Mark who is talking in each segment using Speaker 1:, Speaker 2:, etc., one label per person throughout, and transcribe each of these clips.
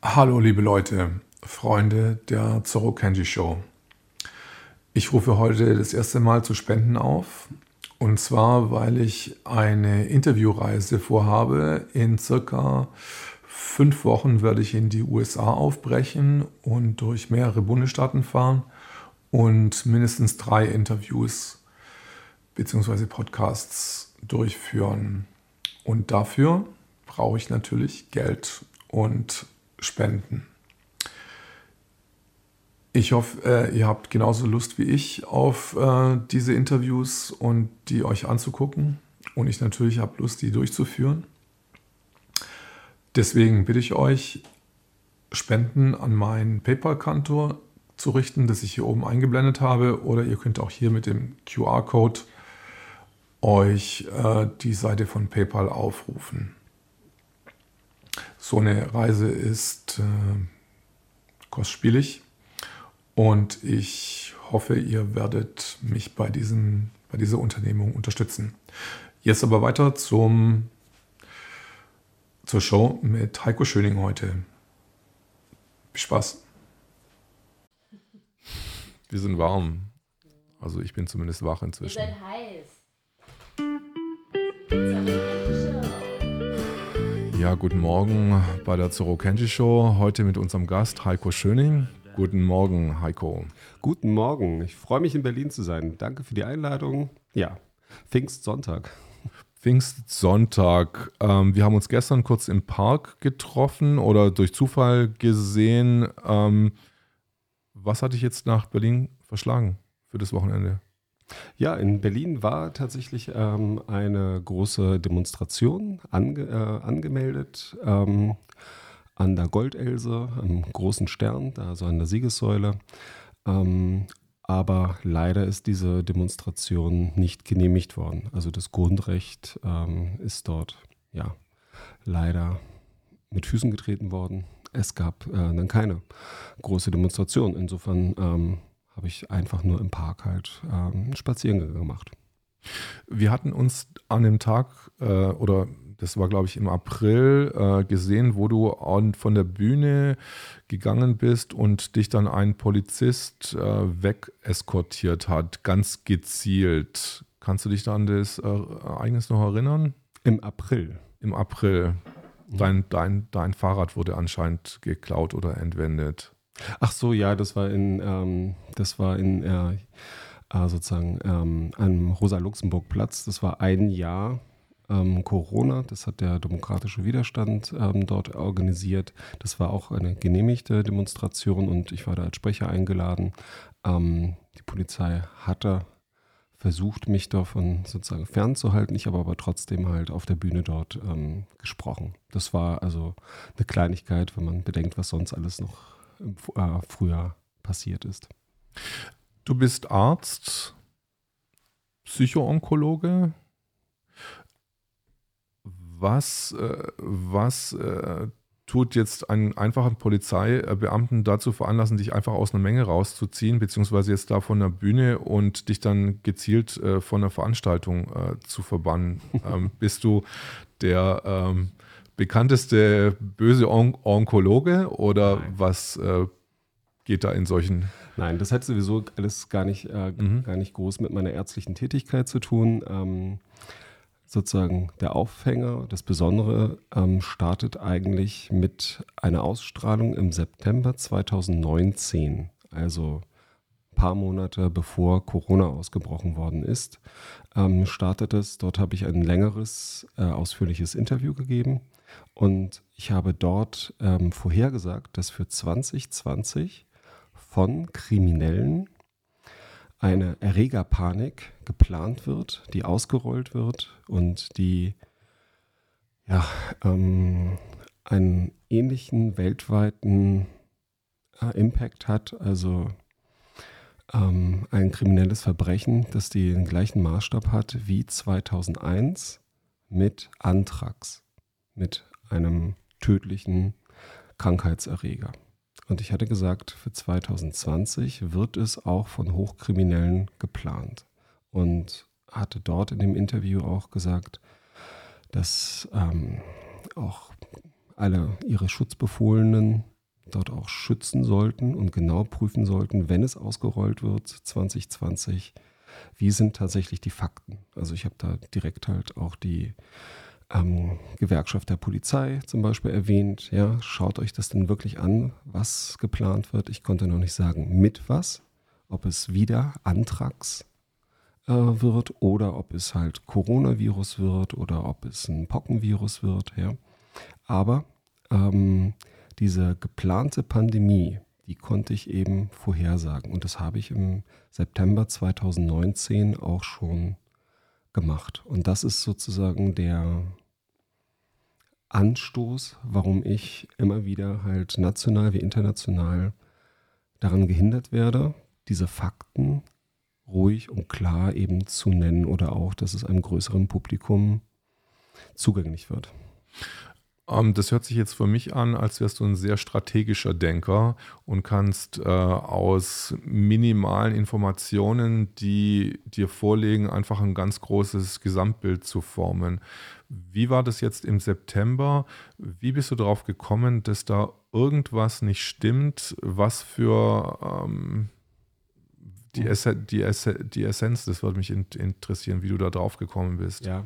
Speaker 1: Hallo liebe Leute, Freunde der Zorro Kenji Show. Ich rufe heute das erste Mal zu Spenden auf. Und zwar, weil ich eine Interviewreise vorhabe. In circa fünf Wochen werde ich in die USA aufbrechen und durch mehrere Bundesstaaten fahren und mindestens drei Interviews bzw. Podcasts durchführen. Und dafür brauche ich natürlich Geld und Spenden. Ich hoffe, äh, ihr habt genauso Lust wie ich auf äh, diese Interviews und die euch anzugucken. Und ich natürlich habe Lust, die durchzuführen. Deswegen bitte ich euch, Spenden an meinen PayPal-Kantor zu richten, das ich hier oben eingeblendet habe. Oder ihr könnt auch hier mit dem QR-Code euch äh, die Seite von PayPal aufrufen. So eine Reise ist äh, kostspielig und ich hoffe, ihr werdet mich bei, diesem, bei dieser Unternehmung unterstützen. Jetzt aber weiter zum, zur Show mit Heiko Schöning heute. Viel Spaß. Wir sind warm. Also ich bin zumindest wach inzwischen. Ihr seid heiß. Ja, guten Morgen bei der Zoro Kenji Show. Heute mit unserem Gast Heiko Schöning. Guten Morgen, Heiko.
Speaker 2: Guten Morgen. Ich freue mich in Berlin zu sein. Danke für die Einladung. Ja, Pfingstsonntag.
Speaker 1: Pfingstsonntag. Ähm, wir haben uns gestern kurz im Park getroffen oder durch Zufall gesehen. Ähm, was hat dich jetzt nach Berlin verschlagen für das Wochenende?
Speaker 2: Ja, in Berlin war tatsächlich ähm, eine große Demonstration ange, äh, angemeldet ähm, an der Goldelse, am großen Stern, da so an der Siegessäule. Ähm, aber leider ist diese Demonstration nicht genehmigt worden. Also das Grundrecht ähm, ist dort ja leider mit Füßen getreten worden. Es gab äh, dann keine große Demonstration. Insofern ähm, habe ich einfach nur im Park halt ähm, Spaziergänge gemacht.
Speaker 1: Wir hatten uns an dem Tag äh, oder das war glaube ich im April äh, gesehen, wo du an, von der Bühne gegangen bist und dich dann ein Polizist äh, wegeskortiert hat, ganz gezielt. Kannst du dich da an das äh, Ereignis noch erinnern?
Speaker 2: Im April.
Speaker 1: Im April. Dein, dein, dein Fahrrad wurde anscheinend geklaut oder entwendet.
Speaker 2: Ach so, ja, das war in, ähm, das war in äh, äh, sozusagen ähm, am Rosa-Luxemburg-Platz. Das war ein Jahr ähm, Corona. Das hat der demokratische Widerstand ähm, dort organisiert. Das war auch eine genehmigte Demonstration und ich war da als Sprecher eingeladen. Ähm, die Polizei hatte versucht, mich davon sozusagen fernzuhalten. Ich habe aber trotzdem halt auf der Bühne dort ähm, gesprochen. Das war also eine Kleinigkeit, wenn man bedenkt, was sonst alles noch im äh, Frühjahr passiert ist.
Speaker 1: Du bist Arzt, Psychoonkologe. Was, äh, was äh, tut jetzt einen einfachen Polizeibeamten dazu veranlassen, dich einfach aus einer Menge rauszuziehen, beziehungsweise jetzt da von der Bühne und dich dann gezielt äh, von der Veranstaltung äh, zu verbannen? ähm, bist du der ähm, bekannteste böse On Onkologe oder Nein. was äh, geht da in solchen?
Speaker 2: Nein, das hat sowieso alles gar nicht, äh, mhm. gar nicht groß mit meiner ärztlichen Tätigkeit zu tun. Ähm, sozusagen der Aufhänger, das Besondere ähm, startet eigentlich mit einer Ausstrahlung im September 2019, also ein paar Monate bevor Corona ausgebrochen worden ist, ähm, startet es. Dort habe ich ein längeres, äh, ausführliches Interview gegeben und ich habe dort ähm, vorhergesagt, dass für 2020 von Kriminellen eine Erregerpanik geplant wird, die ausgerollt wird und die ja, ähm, einen ähnlichen weltweiten äh, Impact hat, also ähm, ein kriminelles Verbrechen, das den gleichen Maßstab hat wie 2001 mit Anthrax, mit einem tödlichen Krankheitserreger. Und ich hatte gesagt, für 2020 wird es auch von Hochkriminellen geplant. Und hatte dort in dem Interview auch gesagt, dass ähm, auch alle ihre Schutzbefohlenen dort auch schützen sollten und genau prüfen sollten, wenn es ausgerollt wird 2020, wie sind tatsächlich die Fakten. Also ich habe da direkt halt auch die ähm, Gewerkschaft der Polizei zum Beispiel erwähnt. Ja, schaut euch das denn wirklich an, was geplant wird. Ich konnte noch nicht sagen, mit was, ob es wieder Antrags äh, wird oder ob es halt Coronavirus wird oder ob es ein Pockenvirus wird. Ja. Aber ähm, diese geplante Pandemie, die konnte ich eben vorhersagen. Und das habe ich im September 2019 auch schon gemacht. Und das ist sozusagen der Anstoß, warum ich immer wieder halt national wie international daran gehindert werde, diese Fakten ruhig und klar eben zu nennen oder auch, dass es einem größeren Publikum zugänglich wird.
Speaker 1: Ähm, das hört sich jetzt für mich an, als wärst du ein sehr strategischer Denker und kannst äh, aus minimalen Informationen, die dir vorlegen, einfach ein ganz großes Gesamtbild zu formen. Wie war das jetzt im September? Wie bist du darauf gekommen, dass da irgendwas nicht stimmt? Was für ähm, die, mhm. Ess die, Ess die Essenz, das würde mich in interessieren, wie du da drauf gekommen bist.
Speaker 2: Ja,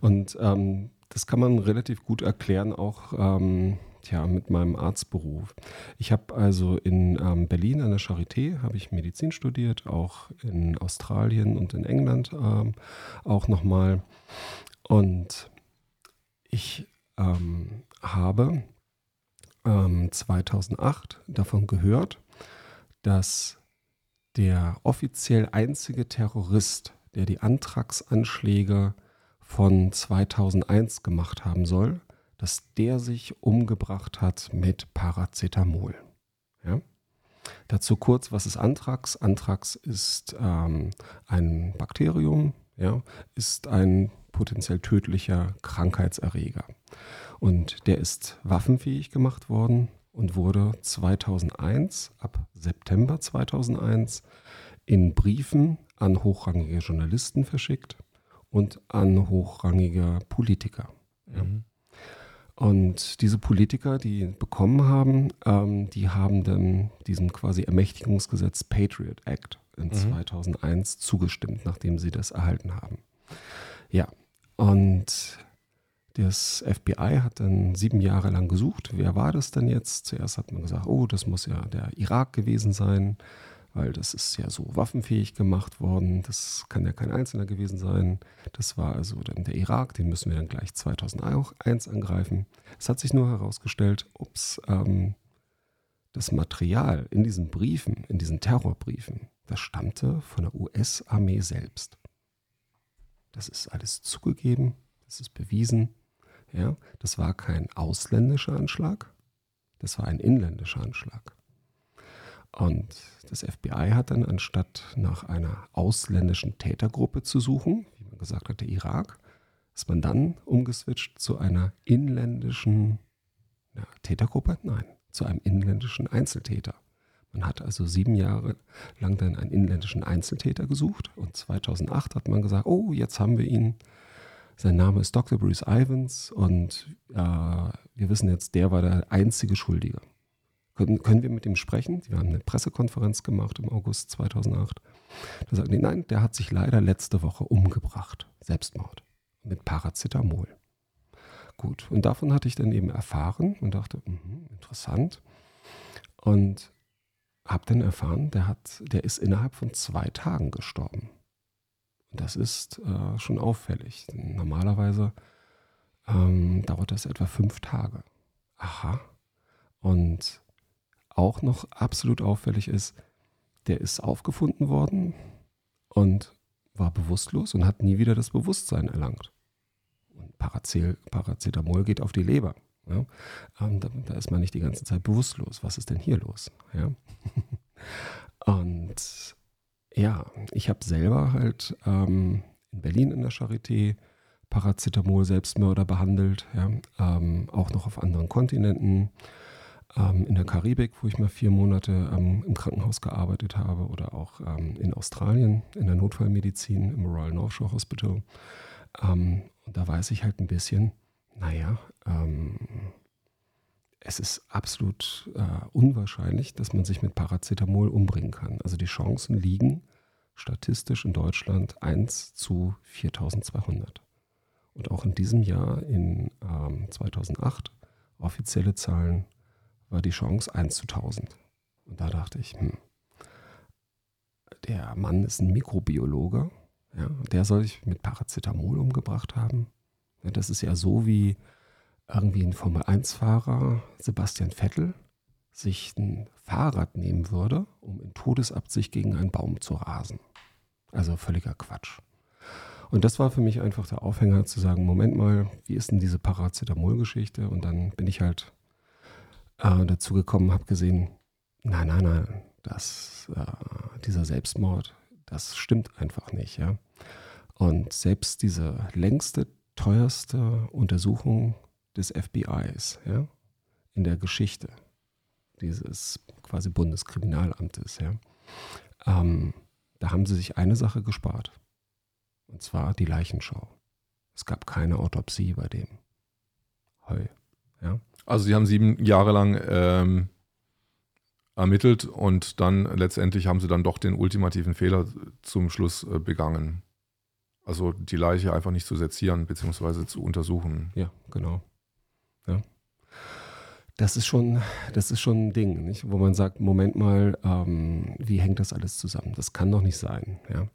Speaker 2: und ähm, das kann man relativ gut erklären, auch ähm, tja, mit meinem Arztberuf. Ich habe also in ähm, Berlin an der Charité habe ich Medizin studiert, auch in Australien und in England ähm, auch nochmal. Und ich ähm, habe 2008 ähm, davon gehört, dass der offiziell einzige Terrorist, der die Antragsanschläge von 2001 gemacht haben soll, dass der sich umgebracht hat mit Paracetamol. Ja? Dazu kurz, was ist Anthrax? Anthrax ist ähm, ein Bakterium, ja, ist ein potenziell tödlicher Krankheitserreger. Und der ist waffenfähig gemacht worden und wurde 2001, ab September 2001, in Briefen an hochrangige Journalisten verschickt und an hochrangige Politiker. Ja. Mhm. Und diese Politiker, die bekommen haben, ähm, die haben dann diesem quasi Ermächtigungsgesetz Patriot Act in mhm. 2001 zugestimmt, nachdem sie das erhalten haben. Ja, und das FBI hat dann sieben Jahre lang gesucht. Wer war das denn jetzt? Zuerst hat man gesagt, oh, das muss ja der Irak gewesen sein weil das ist ja so waffenfähig gemacht worden. Das kann ja kein Einzelner gewesen sein. Das war also dann der Irak, den müssen wir dann gleich 2001 angreifen. Es hat sich nur herausgestellt, ups, ähm, das Material in diesen Briefen, in diesen Terrorbriefen, das stammte von der US-Armee selbst. Das ist alles zugegeben, das ist bewiesen. Ja, das war kein ausländischer Anschlag, das war ein inländischer Anschlag. Und das FBI hat dann, anstatt nach einer ausländischen Tätergruppe zu suchen, wie man gesagt hat, der Irak, ist man dann umgeswitcht zu einer inländischen ja, Tätergruppe? Nein, zu einem inländischen Einzeltäter. Man hat also sieben Jahre lang dann einen inländischen Einzeltäter gesucht und 2008 hat man gesagt, oh, jetzt haben wir ihn. Sein Name ist Dr. Bruce Ivans und äh, wir wissen jetzt, der war der einzige Schuldige. Können, können wir mit ihm sprechen? Wir haben eine Pressekonferenz gemacht im August 2008. Da sagten die, nein, der hat sich leider letzte Woche umgebracht. Selbstmord. Mit Paracetamol. Gut, und davon hatte ich dann eben erfahren und dachte, mh, interessant. Und habe dann erfahren, der, hat, der ist innerhalb von zwei Tagen gestorben. Und das ist äh, schon auffällig. Normalerweise ähm, dauert das etwa fünf Tage. Aha. Und auch noch absolut auffällig ist, der ist aufgefunden worden und war bewusstlos und hat nie wieder das Bewusstsein erlangt. Und Paracetamol geht auf die Leber. Ja? Ähm, da, da, ist man nicht die ganze Zeit bewusstlos. Was ist denn hier los? Ja? und ja, ich habe selber halt ähm, in Berlin in der Charité Paracetamol Selbstmörder behandelt, ja? ähm, auch noch auf anderen Kontinenten ähm, in der Karibik, wo ich mal vier Monate ähm, im Krankenhaus gearbeitet habe, oder auch ähm, in Australien in der Notfallmedizin im Royal North Shore Hospital. Ähm, und da weiß ich halt ein bisschen, naja, ähm, es ist absolut äh, unwahrscheinlich, dass man sich mit Paracetamol umbringen kann. Also die Chancen liegen statistisch in Deutschland 1 zu 4200. Und auch in diesem Jahr, in ähm, 2008, offizielle Zahlen, war die Chance 1 zu 1000. Und da dachte ich, hm, der Mann ist ein Mikrobiologe, ja, der soll sich mit Paracetamol umgebracht haben. Ja, das ist ja so wie irgendwie ein Formel-1-Fahrer, Sebastian Vettel, sich ein Fahrrad nehmen würde, um in Todesabsicht gegen einen Baum zu rasen. Also völliger Quatsch. Und das war für mich einfach der Aufhänger zu sagen, Moment mal, wie ist denn diese Paracetamol-Geschichte? Und dann bin ich halt äh, dazu gekommen, habe gesehen, nein, nein, nein, das, äh, dieser Selbstmord, das stimmt einfach nicht. Ja? Und selbst diese längste, teuerste Untersuchung des FBIs ja, in der Geschichte dieses quasi Bundeskriminalamtes, ja, ähm, da haben sie sich eine Sache gespart. Und zwar die Leichenschau. Es gab keine Autopsie bei dem. Heu. Ja?
Speaker 1: Also sie haben sieben Jahre lang ähm, ermittelt und dann letztendlich haben sie dann doch den ultimativen Fehler zum Schluss äh, begangen. Also die Leiche einfach nicht zu sezieren bzw. zu untersuchen.
Speaker 2: Ja, genau. Ja. Das ist schon, das ist schon ein Ding, nicht? wo man sagt, Moment mal, ähm, wie hängt das alles zusammen? Das kann doch nicht sein. Ja?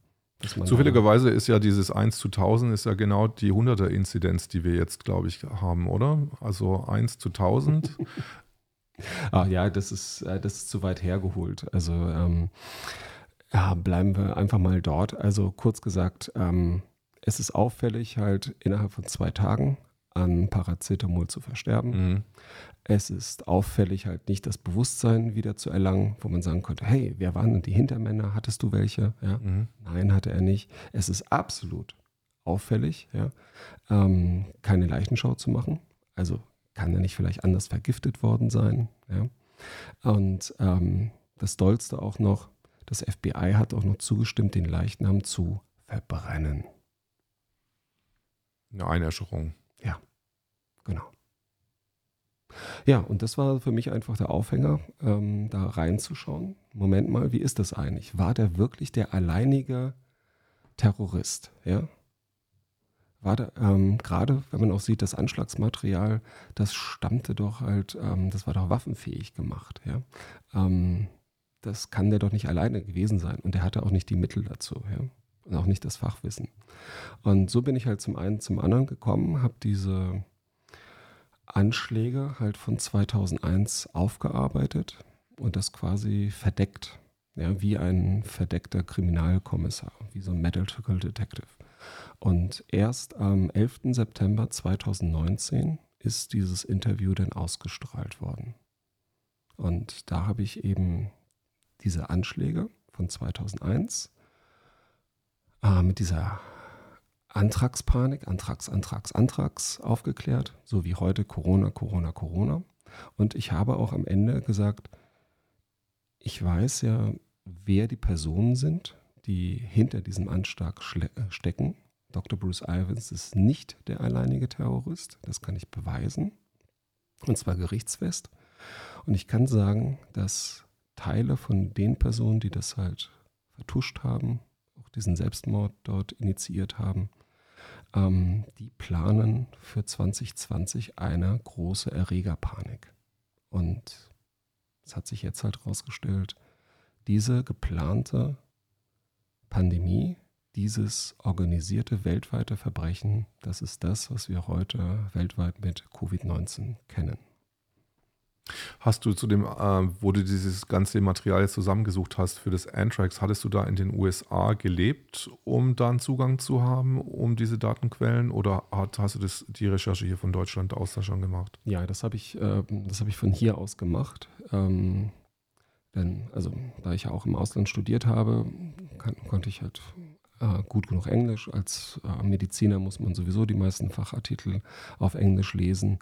Speaker 1: Zufälligerweise ist ja dieses 1 zu 1000 ist ja genau die 100er Inzidenz, die wir jetzt, glaube ich, haben, oder? Also 1 zu 1000.
Speaker 2: ah, ja, das ist, äh, das ist zu weit hergeholt. Also ähm, ja, bleiben wir einfach mal dort. Also kurz gesagt, ähm, es ist auffällig, halt innerhalb von zwei Tagen an Paracetamol zu versterben. Mhm. Es ist auffällig, halt nicht das Bewusstsein wieder zu erlangen, wo man sagen könnte, hey, wer waren denn die Hintermänner? Hattest du welche? Ja? Mhm. Nein, hatte er nicht. Es ist absolut auffällig, ja? ähm, keine Leichenschau zu machen. Also kann er nicht vielleicht anders vergiftet worden sein. Ja? Und ähm, das Dollste auch noch, das FBI hat auch noch zugestimmt, den Leichnam zu verbrennen.
Speaker 1: Eine Einäscherung.
Speaker 2: Ja, genau. Ja, und das war für mich einfach der Aufhänger, ähm, da reinzuschauen. Moment mal, wie ist das eigentlich? War der wirklich der alleinige Terrorist? Ja? War der, ähm, gerade wenn man auch sieht, das Anschlagsmaterial, das stammte doch halt, ähm, das war doch waffenfähig gemacht. Ja? Ähm, das kann der doch nicht alleine gewesen sein. Und er hatte auch nicht die Mittel dazu. Ja? Und auch nicht das Fachwissen. Und so bin ich halt zum einen zum anderen gekommen, habe diese Anschläge halt von 2001 aufgearbeitet und das quasi verdeckt, ja, wie ein verdeckter Kriminalkommissar, wie so ein Medical Detective. Und erst am 11. September 2019 ist dieses Interview dann ausgestrahlt worden. Und da habe ich eben diese Anschläge von 2001 äh, mit dieser Antragspanik, Antrags, Antrags, Antrags aufgeklärt, so wie heute Corona, Corona, Corona. Und ich habe auch am Ende gesagt, ich weiß ja, wer die Personen sind, die hinter diesem Anschlag äh, stecken. Dr. Bruce Ivans ist nicht der alleinige Terrorist, das kann ich beweisen. Und zwar gerichtsfest. Und ich kann sagen, dass Teile von den Personen, die das halt vertuscht haben, auch diesen Selbstmord dort initiiert haben, ähm, die planen für 2020 eine große Erregerpanik. Und es hat sich jetzt halt herausgestellt, diese geplante Pandemie, dieses organisierte weltweite Verbrechen, das ist das, was wir heute weltweit mit Covid-19 kennen.
Speaker 1: Hast du zu dem, äh, wo du dieses ganze Material jetzt zusammengesucht hast für das Anthrax, hattest du da in den USA gelebt, um dann Zugang zu haben, um diese Datenquellen, oder hat, hast du das, die Recherche hier von Deutschland aus da schon gemacht?
Speaker 2: Ja, das habe ich, äh, hab ich von hier aus gemacht. Ähm, denn, also, da ich ja auch im Ausland studiert habe, kann, konnte ich halt äh, gut genug Englisch. Als äh, Mediziner muss man sowieso die meisten Fachartikel auf Englisch lesen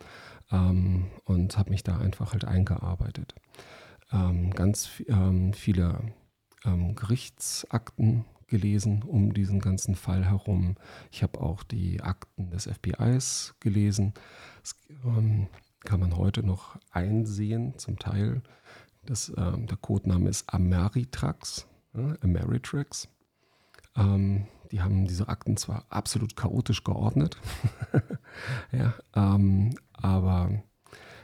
Speaker 2: ähm, und habe mich da einfach halt eingearbeitet. Ähm, ganz ähm, viele ähm, Gerichtsakten gelesen um diesen ganzen Fall herum. Ich habe auch die Akten des FBIs gelesen. Es, ähm, kann man heute noch einsehen, zum Teil. Das, äh, der Codename ist Ameritrax, äh, Ameritrax. Ähm, die haben diese Akten zwar absolut chaotisch geordnet, ja, ähm, aber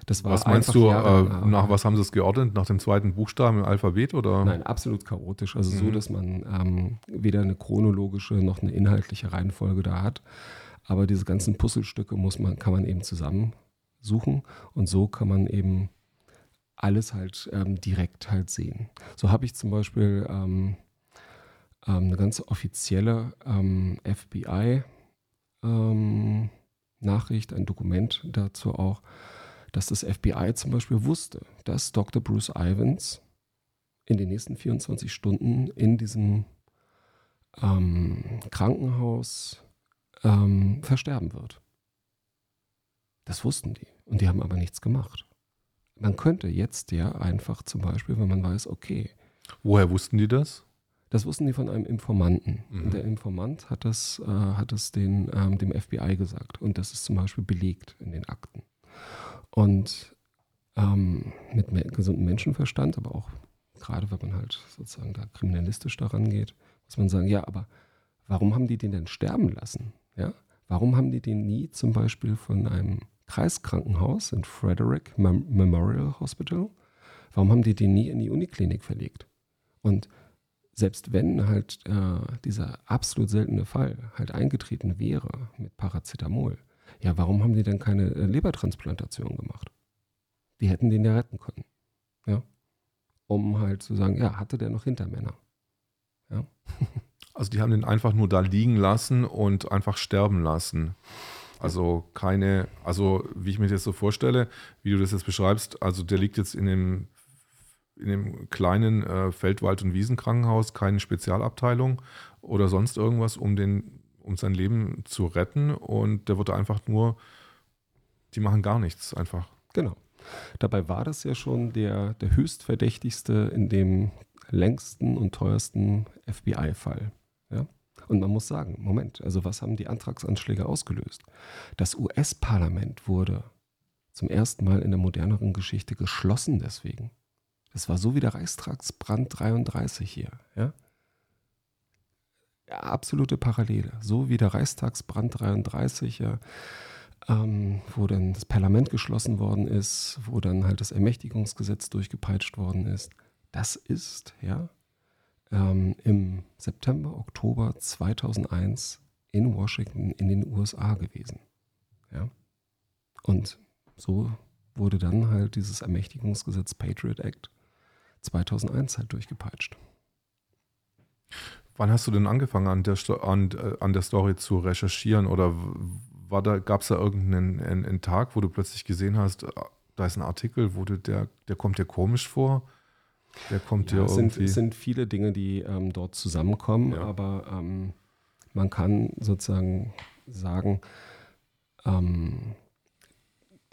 Speaker 2: das war
Speaker 1: Was meinst du, äh, nach was haben sie es geordnet? Nach dem zweiten Buchstaben im Alphabet oder?
Speaker 2: Nein, absolut chaotisch. Also mhm. so, dass man ähm, weder eine chronologische noch eine inhaltliche Reihenfolge da hat. Aber diese ganzen Puzzlestücke muss man, kann man eben zusammensuchen und so kann man eben alles halt ähm, direkt halt sehen. So habe ich zum Beispiel ähm, eine ganz offizielle ähm, FBI-Nachricht, ähm, ein Dokument dazu auch, dass das FBI zum Beispiel wusste, dass Dr. Bruce Ivans in den nächsten 24 Stunden in diesem ähm, Krankenhaus ähm, versterben wird. Das wussten die und die haben aber nichts gemacht. Man könnte jetzt ja einfach zum Beispiel, wenn man weiß, okay.
Speaker 1: Woher wussten die das?
Speaker 2: Das wussten die von einem Informanten. Mhm. Und der Informant hat das, äh, hat das den, ähm, dem FBI gesagt. Und das ist zum Beispiel belegt in den Akten. Und ähm, mit me gesundem Menschenverstand, aber auch gerade wenn man halt sozusagen da kriminalistisch daran geht, muss man sagen, ja, aber warum haben die den denn sterben lassen? Ja? Warum haben die den nie zum Beispiel von einem Kreiskrankenhaus in Frederick Mem Memorial Hospital, warum haben die den nie in die Uniklinik verlegt? Und selbst wenn halt äh, dieser absolut seltene Fall halt eingetreten wäre mit Paracetamol, ja, warum haben die denn keine äh, Lebertransplantation gemacht? Die hätten den ja retten können. Ja. Um halt zu sagen, ja, hatte der noch Hintermänner? Ja.
Speaker 1: Also die haben den einfach nur da liegen lassen und einfach sterben lassen. Also keine, also wie ich mir das so vorstelle, wie du das jetzt beschreibst, also der liegt jetzt in dem, in dem kleinen äh, Feldwald- und Wiesenkrankenhaus, keine Spezialabteilung oder sonst irgendwas, um den um sein Leben zu retten und der wurde einfach nur, die machen gar nichts einfach.
Speaker 2: Genau. Dabei war das ja schon der, der höchstverdächtigste in dem längsten und teuersten FBI-Fall. Ja? Und man muss sagen, Moment, also was haben die Antragsanschläge ausgelöst? Das US-Parlament wurde zum ersten Mal in der moderneren Geschichte geschlossen deswegen. Das war so wie der Reichstagsbrand 33 hier. Ja? Ja, absolute Parallele. So wie der Reichstagsbrand 33, ja, ähm, wo dann das Parlament geschlossen worden ist, wo dann halt das Ermächtigungsgesetz durchgepeitscht worden ist. Das ist, ja, ähm, im September, Oktober 2001 in Washington in den USA gewesen. Ja. Und so wurde dann halt dieses Ermächtigungsgesetz Patriot Act 2001 halt durchgepeitscht.
Speaker 1: Wann hast du denn angefangen, an der, an, äh, an der Story zu recherchieren? Oder war da, gab es da irgendeinen einen, einen Tag, wo du plötzlich gesehen hast, äh, da ist ein Artikel, wo du, der, der kommt dir komisch vor?
Speaker 2: Der kommt ja, dir es irgendwie. Sind, es sind viele Dinge, die ähm, dort zusammenkommen, ja. aber ähm, man kann sozusagen sagen, ähm,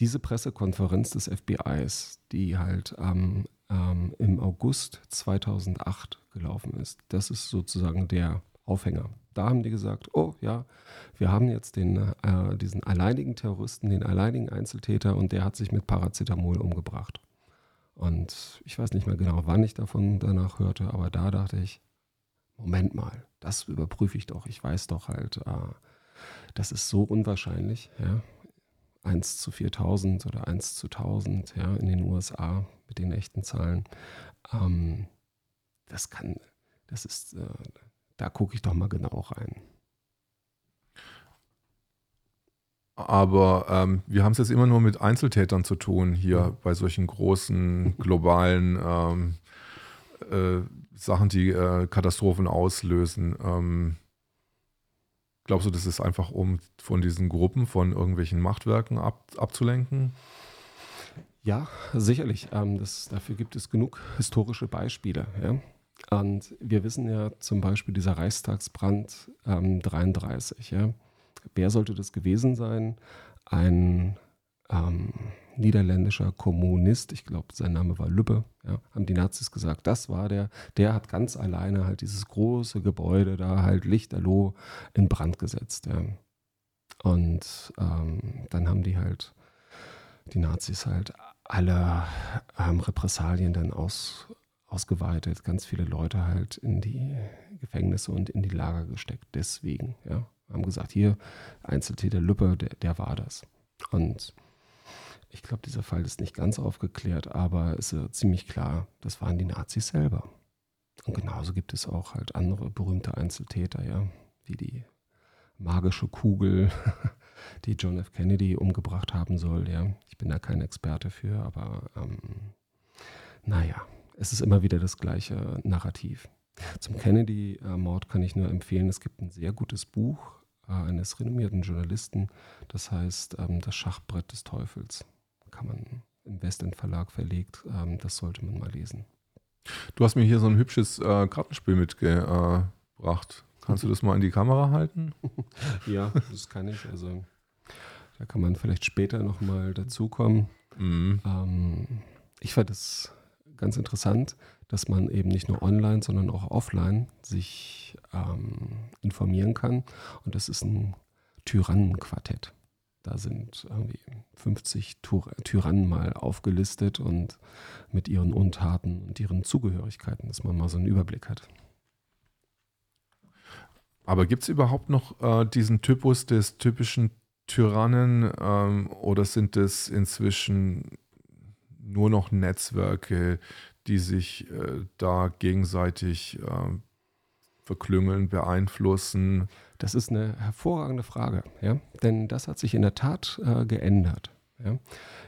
Speaker 2: diese Pressekonferenz des FBIs, die halt am ähm, im August 2008 gelaufen ist. Das ist sozusagen der Aufhänger. Da haben die gesagt, oh ja, wir haben jetzt den, äh, diesen alleinigen Terroristen, den alleinigen Einzeltäter und der hat sich mit Paracetamol umgebracht. Und ich weiß nicht mehr genau, wann ich davon danach hörte, aber da dachte ich, Moment mal, das überprüfe ich doch. Ich weiß doch halt, äh, das ist so unwahrscheinlich. Ja? 1 zu 4000 oder 1 zu 1000 ja, in den USA mit den echten Zahlen. Ähm, das kann, das ist, äh, da gucke ich doch mal genau rein.
Speaker 1: Aber ähm, wir haben es jetzt immer nur mit Einzeltätern zu tun hier bei solchen großen globalen ähm, äh, Sachen, die äh, Katastrophen auslösen. Ähm, glaubst du, das ist einfach, um von diesen Gruppen, von irgendwelchen Machtwerken ab, abzulenken?
Speaker 2: Ja, sicherlich. Ähm, das, dafür gibt es genug historische Beispiele. Ja? Und wir wissen ja zum Beispiel dieser Reichstagsbrand ähm, 33. Ja? Wer sollte das gewesen sein? Ein ähm, niederländischer Kommunist, ich glaube, sein Name war Lübbe, ja, haben die Nazis gesagt, das war der, der hat ganz alleine halt dieses große Gebäude da halt lichterloh in Brand gesetzt. Ja. Und ähm, dann haben die halt die Nazis halt alle ähm, Repressalien dann aus, ausgeweitet, ganz viele Leute halt in die Gefängnisse und in die Lager gesteckt. Deswegen, ja, haben gesagt, hier, Einzeltäter Lüppe, der, der war das. Und ich glaube, dieser Fall ist nicht ganz aufgeklärt, aber es ist ziemlich klar, das waren die Nazis selber. Und genauso gibt es auch halt andere berühmte Einzeltäter, ja, wie die magische Kugel, die John F. Kennedy umgebracht haben soll, ja. Ich bin da kein Experte für, aber ähm, naja, es ist immer wieder das gleiche Narrativ. Zum Kennedy-Mord kann ich nur empfehlen, es gibt ein sehr gutes Buch äh, eines renommierten Journalisten, das heißt ähm, Das Schachbrett des Teufels. Kann man im Westend Verlag verlegt, ähm, das sollte man mal lesen.
Speaker 1: Du hast mir hier so ein hübsches äh, Kartenspiel mitgebracht. Kannst du das mal in die Kamera halten?
Speaker 2: ja, das kann ich. Also da kann man vielleicht später nochmal dazukommen. Mhm. Ähm, ich fand es ganz interessant, dass man eben nicht nur online, sondern auch offline sich ähm, informieren kann. Und das ist ein Tyrannenquartett. Da sind irgendwie 50 Tyrannen mal aufgelistet und mit ihren Untaten und ihren Zugehörigkeiten, dass man mal so einen Überblick hat.
Speaker 1: Aber gibt es überhaupt noch äh, diesen Typus des typischen Tyrannen ähm, oder sind es inzwischen nur noch Netzwerke, die sich äh, da gegenseitig äh, verklüngeln, beeinflussen?
Speaker 2: Das ist eine hervorragende Frage, ja? denn das hat sich in der Tat äh, geändert. Ja?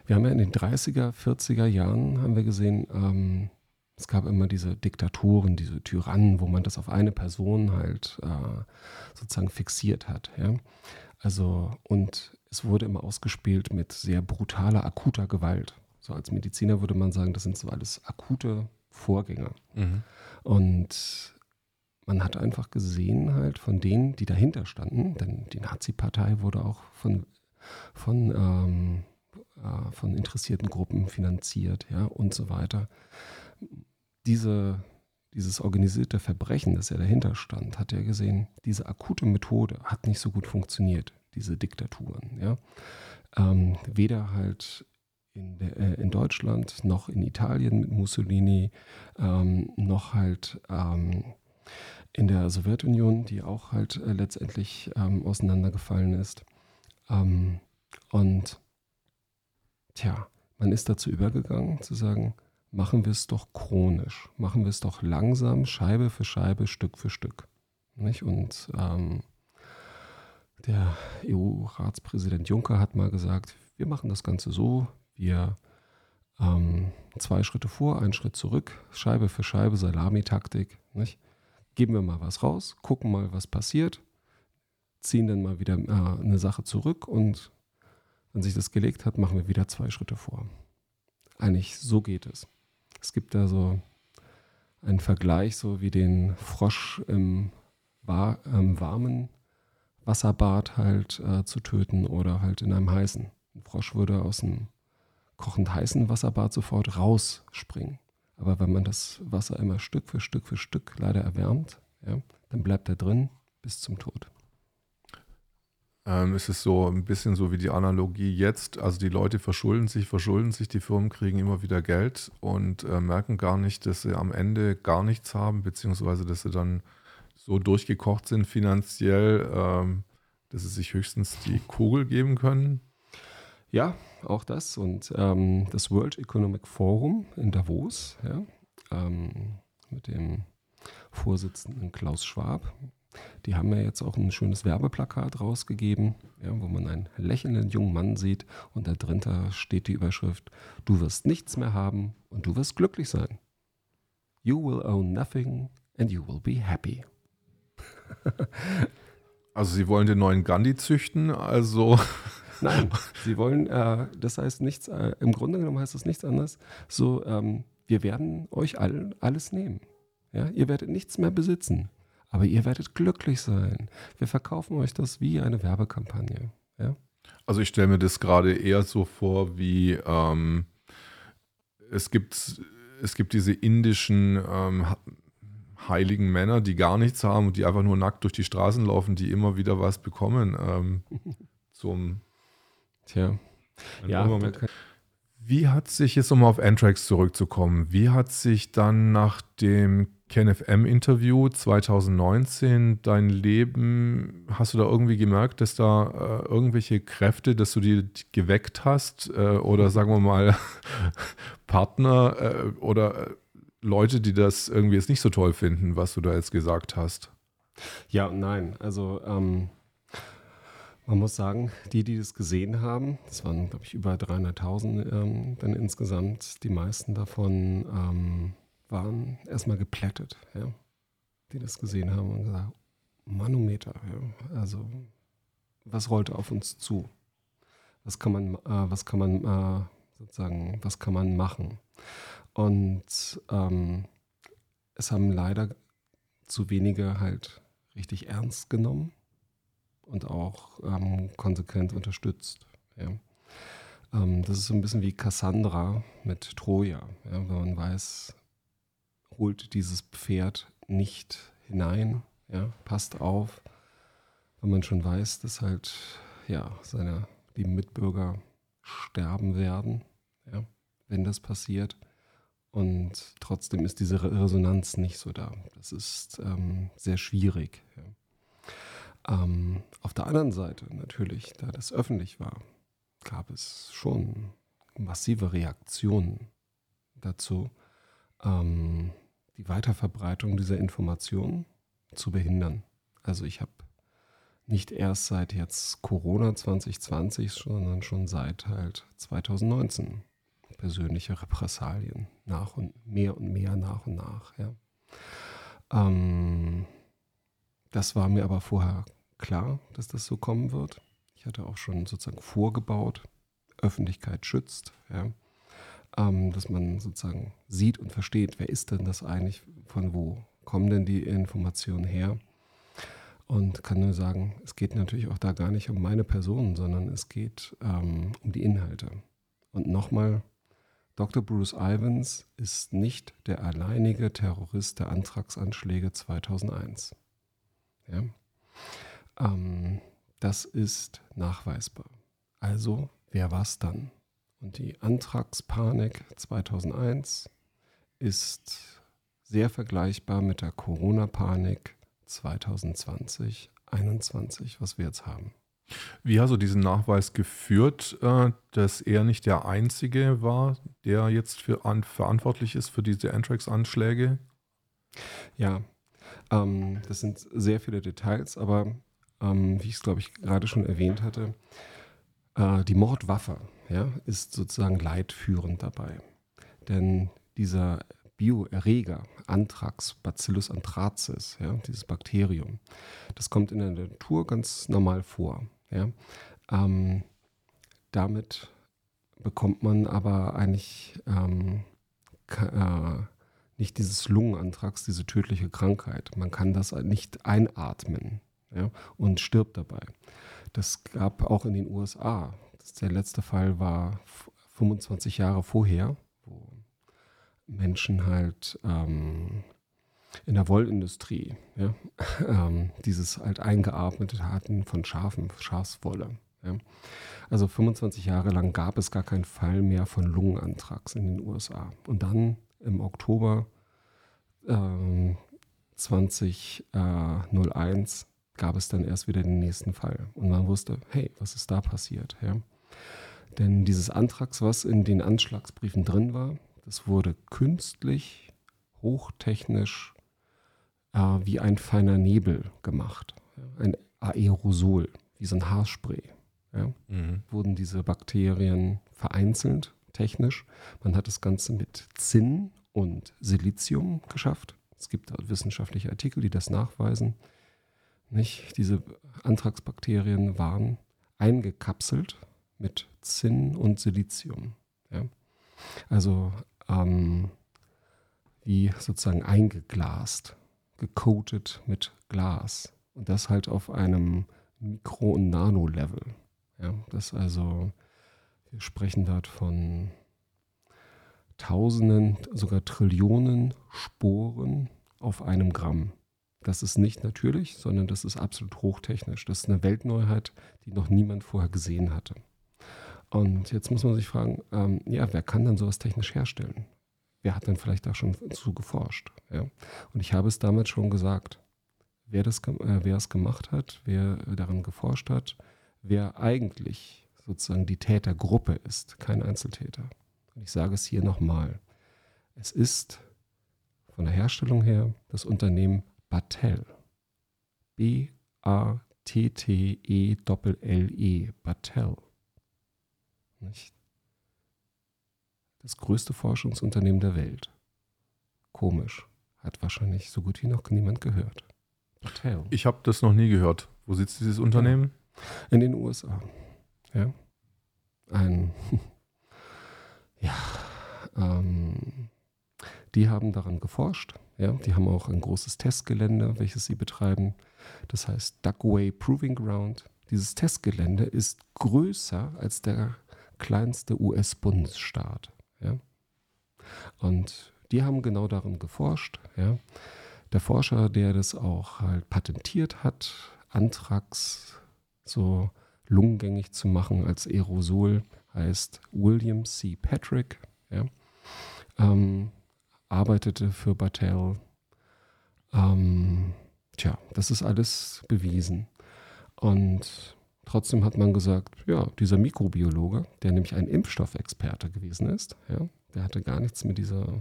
Speaker 2: Wir haben ja in den 30er, 40er Jahren haben wir gesehen, ähm, es gab immer diese Diktatoren, diese Tyrannen, wo man das auf eine Person halt äh, sozusagen fixiert hat. Ja? Also, und es wurde immer ausgespielt mit sehr brutaler, akuter Gewalt. So als Mediziner würde man sagen, das sind so alles akute Vorgänge. Mhm. Und man hat einfach gesehen, halt von denen, die dahinter standen, denn die Nazi-Partei wurde auch von, von, ähm, äh, von interessierten Gruppen finanziert, ja, und so weiter. Diese, dieses organisierte Verbrechen, das ja dahinter stand, hat er gesehen, diese akute Methode hat nicht so gut funktioniert, diese Diktaturen, ja. Ähm, weder halt in, der, äh, in, Deutschland, noch in Italien mit Mussolini, ähm, noch halt ähm, in der Sowjetunion, die auch halt äh, letztendlich ähm, auseinandergefallen ist. Ähm, und tja, man ist dazu übergegangen zu sagen, machen wir es doch chronisch, machen wir es doch langsam, Scheibe für Scheibe, Stück für Stück. Nicht? Und ähm, der EU-Ratspräsident Juncker hat mal gesagt, wir machen das Ganze so, wir ähm, zwei Schritte vor, einen Schritt zurück, Scheibe für Scheibe, Salamitaktik. Nicht? Geben wir mal was raus, gucken mal, was passiert, ziehen dann mal wieder äh, eine Sache zurück und wenn sich das gelegt hat, machen wir wieder zwei Schritte vor. Eigentlich so geht es. Es gibt da so einen Vergleich, so wie den Frosch im, war, im warmen Wasserbad halt äh, zu töten oder halt in einem heißen. Ein Frosch würde aus einem kochend heißen Wasserbad sofort rausspringen. Aber wenn man das Wasser immer Stück für Stück für Stück leider erwärmt, ja, dann bleibt er drin bis zum Tod.
Speaker 1: Ähm, es ist so ein bisschen so wie die Analogie jetzt. Also die Leute verschulden sich, verschulden sich, die Firmen kriegen immer wieder Geld und äh, merken gar nicht, dass sie am Ende gar nichts haben, beziehungsweise dass sie dann so durchgekocht sind finanziell, ähm, dass sie sich höchstens die Kugel geben können.
Speaker 2: Ja, auch das. Und ähm, das World Economic Forum in Davos, ja, ähm, mit dem Vorsitzenden Klaus Schwab, die haben ja jetzt auch ein schönes Werbeplakat rausgegeben, ja, wo man einen lächelnden jungen Mann sieht und da drunter steht die Überschrift, du wirst nichts mehr haben und du wirst glücklich sein. You will own nothing and you will be happy.
Speaker 1: also sie wollen den neuen Gandhi züchten, also
Speaker 2: Nein, sie wollen, äh, das heißt nichts, äh, im Grunde genommen heißt das nichts anderes, so, ähm, wir werden euch all, alles nehmen. Ja? Ihr werdet nichts mehr besitzen, aber ihr werdet glücklich sein. Wir verkaufen euch das wie eine Werbekampagne. Ja?
Speaker 1: Also ich stelle mir das gerade eher so vor, wie ähm, es gibt, es gibt diese indischen ähm, heiligen Männer, die gar nichts haben und die einfach nur nackt durch die Straßen laufen, die immer wieder was bekommen ähm, zum
Speaker 2: Tja.
Speaker 1: Ja, wie hat sich, jetzt um auf Anthrax zurückzukommen, wie hat sich dann nach dem KenFM-Interview 2019 dein Leben, hast du da irgendwie gemerkt, dass da äh, irgendwelche Kräfte, dass du die geweckt hast äh, oder sagen wir mal Partner äh, oder äh, Leute, die das irgendwie jetzt nicht so toll finden, was du da jetzt gesagt hast?
Speaker 2: Ja nein. Also ähm, man muss sagen, die, die das gesehen haben, das waren, glaube ich, über 300.000 ähm, dann insgesamt, die meisten davon ähm, waren erstmal geplättet, ja, die das gesehen haben und gesagt, Manometer, ja, also was rollte auf uns zu? Was kann man, äh, was kann man äh, sozusagen, was kann man machen? Und ähm, es haben leider zu wenige halt richtig ernst genommen und auch ähm, konsequent unterstützt. Ja. Ähm, das ist so ein bisschen wie Cassandra mit Troja. Ja, wenn man weiß, holt dieses Pferd nicht hinein, ja, passt auf, wenn man schon weiß, dass halt ja, seine lieben Mitbürger sterben werden, ja, wenn das passiert. Und trotzdem ist diese Resonanz nicht so da. Das ist ähm, sehr schwierig. Ja. Ähm, auf der anderen Seite natürlich, da das öffentlich war, gab es schon massive Reaktionen dazu, ähm, die Weiterverbreitung dieser Informationen zu behindern. Also ich habe nicht erst seit jetzt Corona 2020, sondern schon seit halt 2019 persönliche Repressalien nach und mehr und mehr nach und nach. Ja. Ähm, das war mir aber vorher klar, dass das so kommen wird. Ich hatte auch schon sozusagen vorgebaut, Öffentlichkeit schützt, ja. ähm, dass man sozusagen sieht und versteht, wer ist denn das eigentlich, von wo kommen denn die Informationen her. Und kann nur sagen, es geht natürlich auch da gar nicht um meine Person, sondern es geht ähm, um die Inhalte. Und nochmal, Dr. Bruce Ivans ist nicht der alleinige Terrorist der Antragsanschläge 2001. Ja? Ähm, das ist nachweisbar. Also, wer war es dann? Und die Antragspanik 2001 ist sehr vergleichbar mit der Corona-Panik 2020, 2021, was wir jetzt haben.
Speaker 1: Wie hast du diesen Nachweis geführt, äh, dass er nicht der Einzige war, der jetzt für an, verantwortlich ist für diese Antrax-Anschläge?
Speaker 2: Ja, ähm, das sind sehr viele Details, aber ähm, wie ich es, glaube ich, gerade schon erwähnt hatte, äh, die Mordwaffe ja, ist sozusagen leitführend dabei. Denn dieser Bioerreger, Anthrax, Bacillus anthracis, ja, dieses Bakterium, das kommt in der Natur ganz normal vor. Ja. Ähm, damit bekommt man aber eigentlich ähm, äh, nicht dieses Lungenanthrax, diese tödliche Krankheit. Man kann das nicht einatmen ja, und stirbt dabei. Das gab auch in den USA. Der letzte Fall war 25 Jahre vorher, wo Menschen halt ähm, in der Wollindustrie ja, ähm, dieses halt eingeatmet hatten von Schafen, Schafswolle. Ja. Also 25 Jahre lang gab es gar keinen Fall mehr von Lungenanthrax in den USA. Und dann im Oktober ähm, 2001 gab es dann erst wieder den nächsten Fall. Und man wusste, hey, was ist da passiert? Ja? Denn dieses Antrags, was in den Anschlagsbriefen drin war, das wurde künstlich, hochtechnisch äh, wie ein feiner Nebel gemacht. Ein Aerosol, wie so ein Haarspray. Ja? Mhm. Wurden diese Bakterien vereinzelt, technisch. Man hat das Ganze mit Zinn und Silizium geschafft. Es gibt wissenschaftliche Artikel, die das nachweisen. Nicht? Diese Antragsbakterien waren eingekapselt mit Zinn und Silizium. Ja? Also ähm, wie sozusagen eingeglast, gecoated mit Glas. Und das halt auf einem Mikro- und Nano-Level. Ja? Das also, wir sprechen dort von Tausenden, sogar Trillionen Sporen auf einem Gramm. Das ist nicht natürlich, sondern das ist absolut hochtechnisch. Das ist eine Weltneuheit, die noch niemand vorher gesehen hatte. Und jetzt muss man sich fragen, ähm, ja, wer kann denn sowas technisch herstellen? Wer hat denn vielleicht auch schon zu geforscht? Ja? Und ich habe es damals schon gesagt, wer, das, äh, wer es gemacht hat, wer daran geforscht hat, wer eigentlich sozusagen die Tätergruppe ist, kein Einzeltäter. Und ich sage es hier nochmal. Es ist von der Herstellung her das Unternehmen Battelle. B-A-T-T-E-L-L-E. Battelle. Nicht? Das größte Forschungsunternehmen der Welt. Komisch. Hat wahrscheinlich so gut wie noch niemand gehört.
Speaker 1: Battelle. Ich habe das noch nie gehört. Wo sitzt dieses Unternehmen?
Speaker 2: In den USA. Ja. Ein, ja, ähm, die haben daran geforscht. Ja, die haben auch ein großes Testgelände, welches sie betreiben. Das heißt Duckway Proving Ground. Dieses Testgelände ist größer als der kleinste US-Bundesstaat. Ja? Und die haben genau daran geforscht. Ja? Der Forscher, der das auch halt patentiert hat, Anthrax so lungengängig zu machen als Aerosol, heißt William C. Patrick. Ja? Ähm, arbeitete für Battelle. Ähm, tja, das ist alles bewiesen. Und trotzdem hat man gesagt, ja, dieser Mikrobiologe, der nämlich ein Impfstoffexperte gewesen ist, ja, der hatte gar nichts mit dieser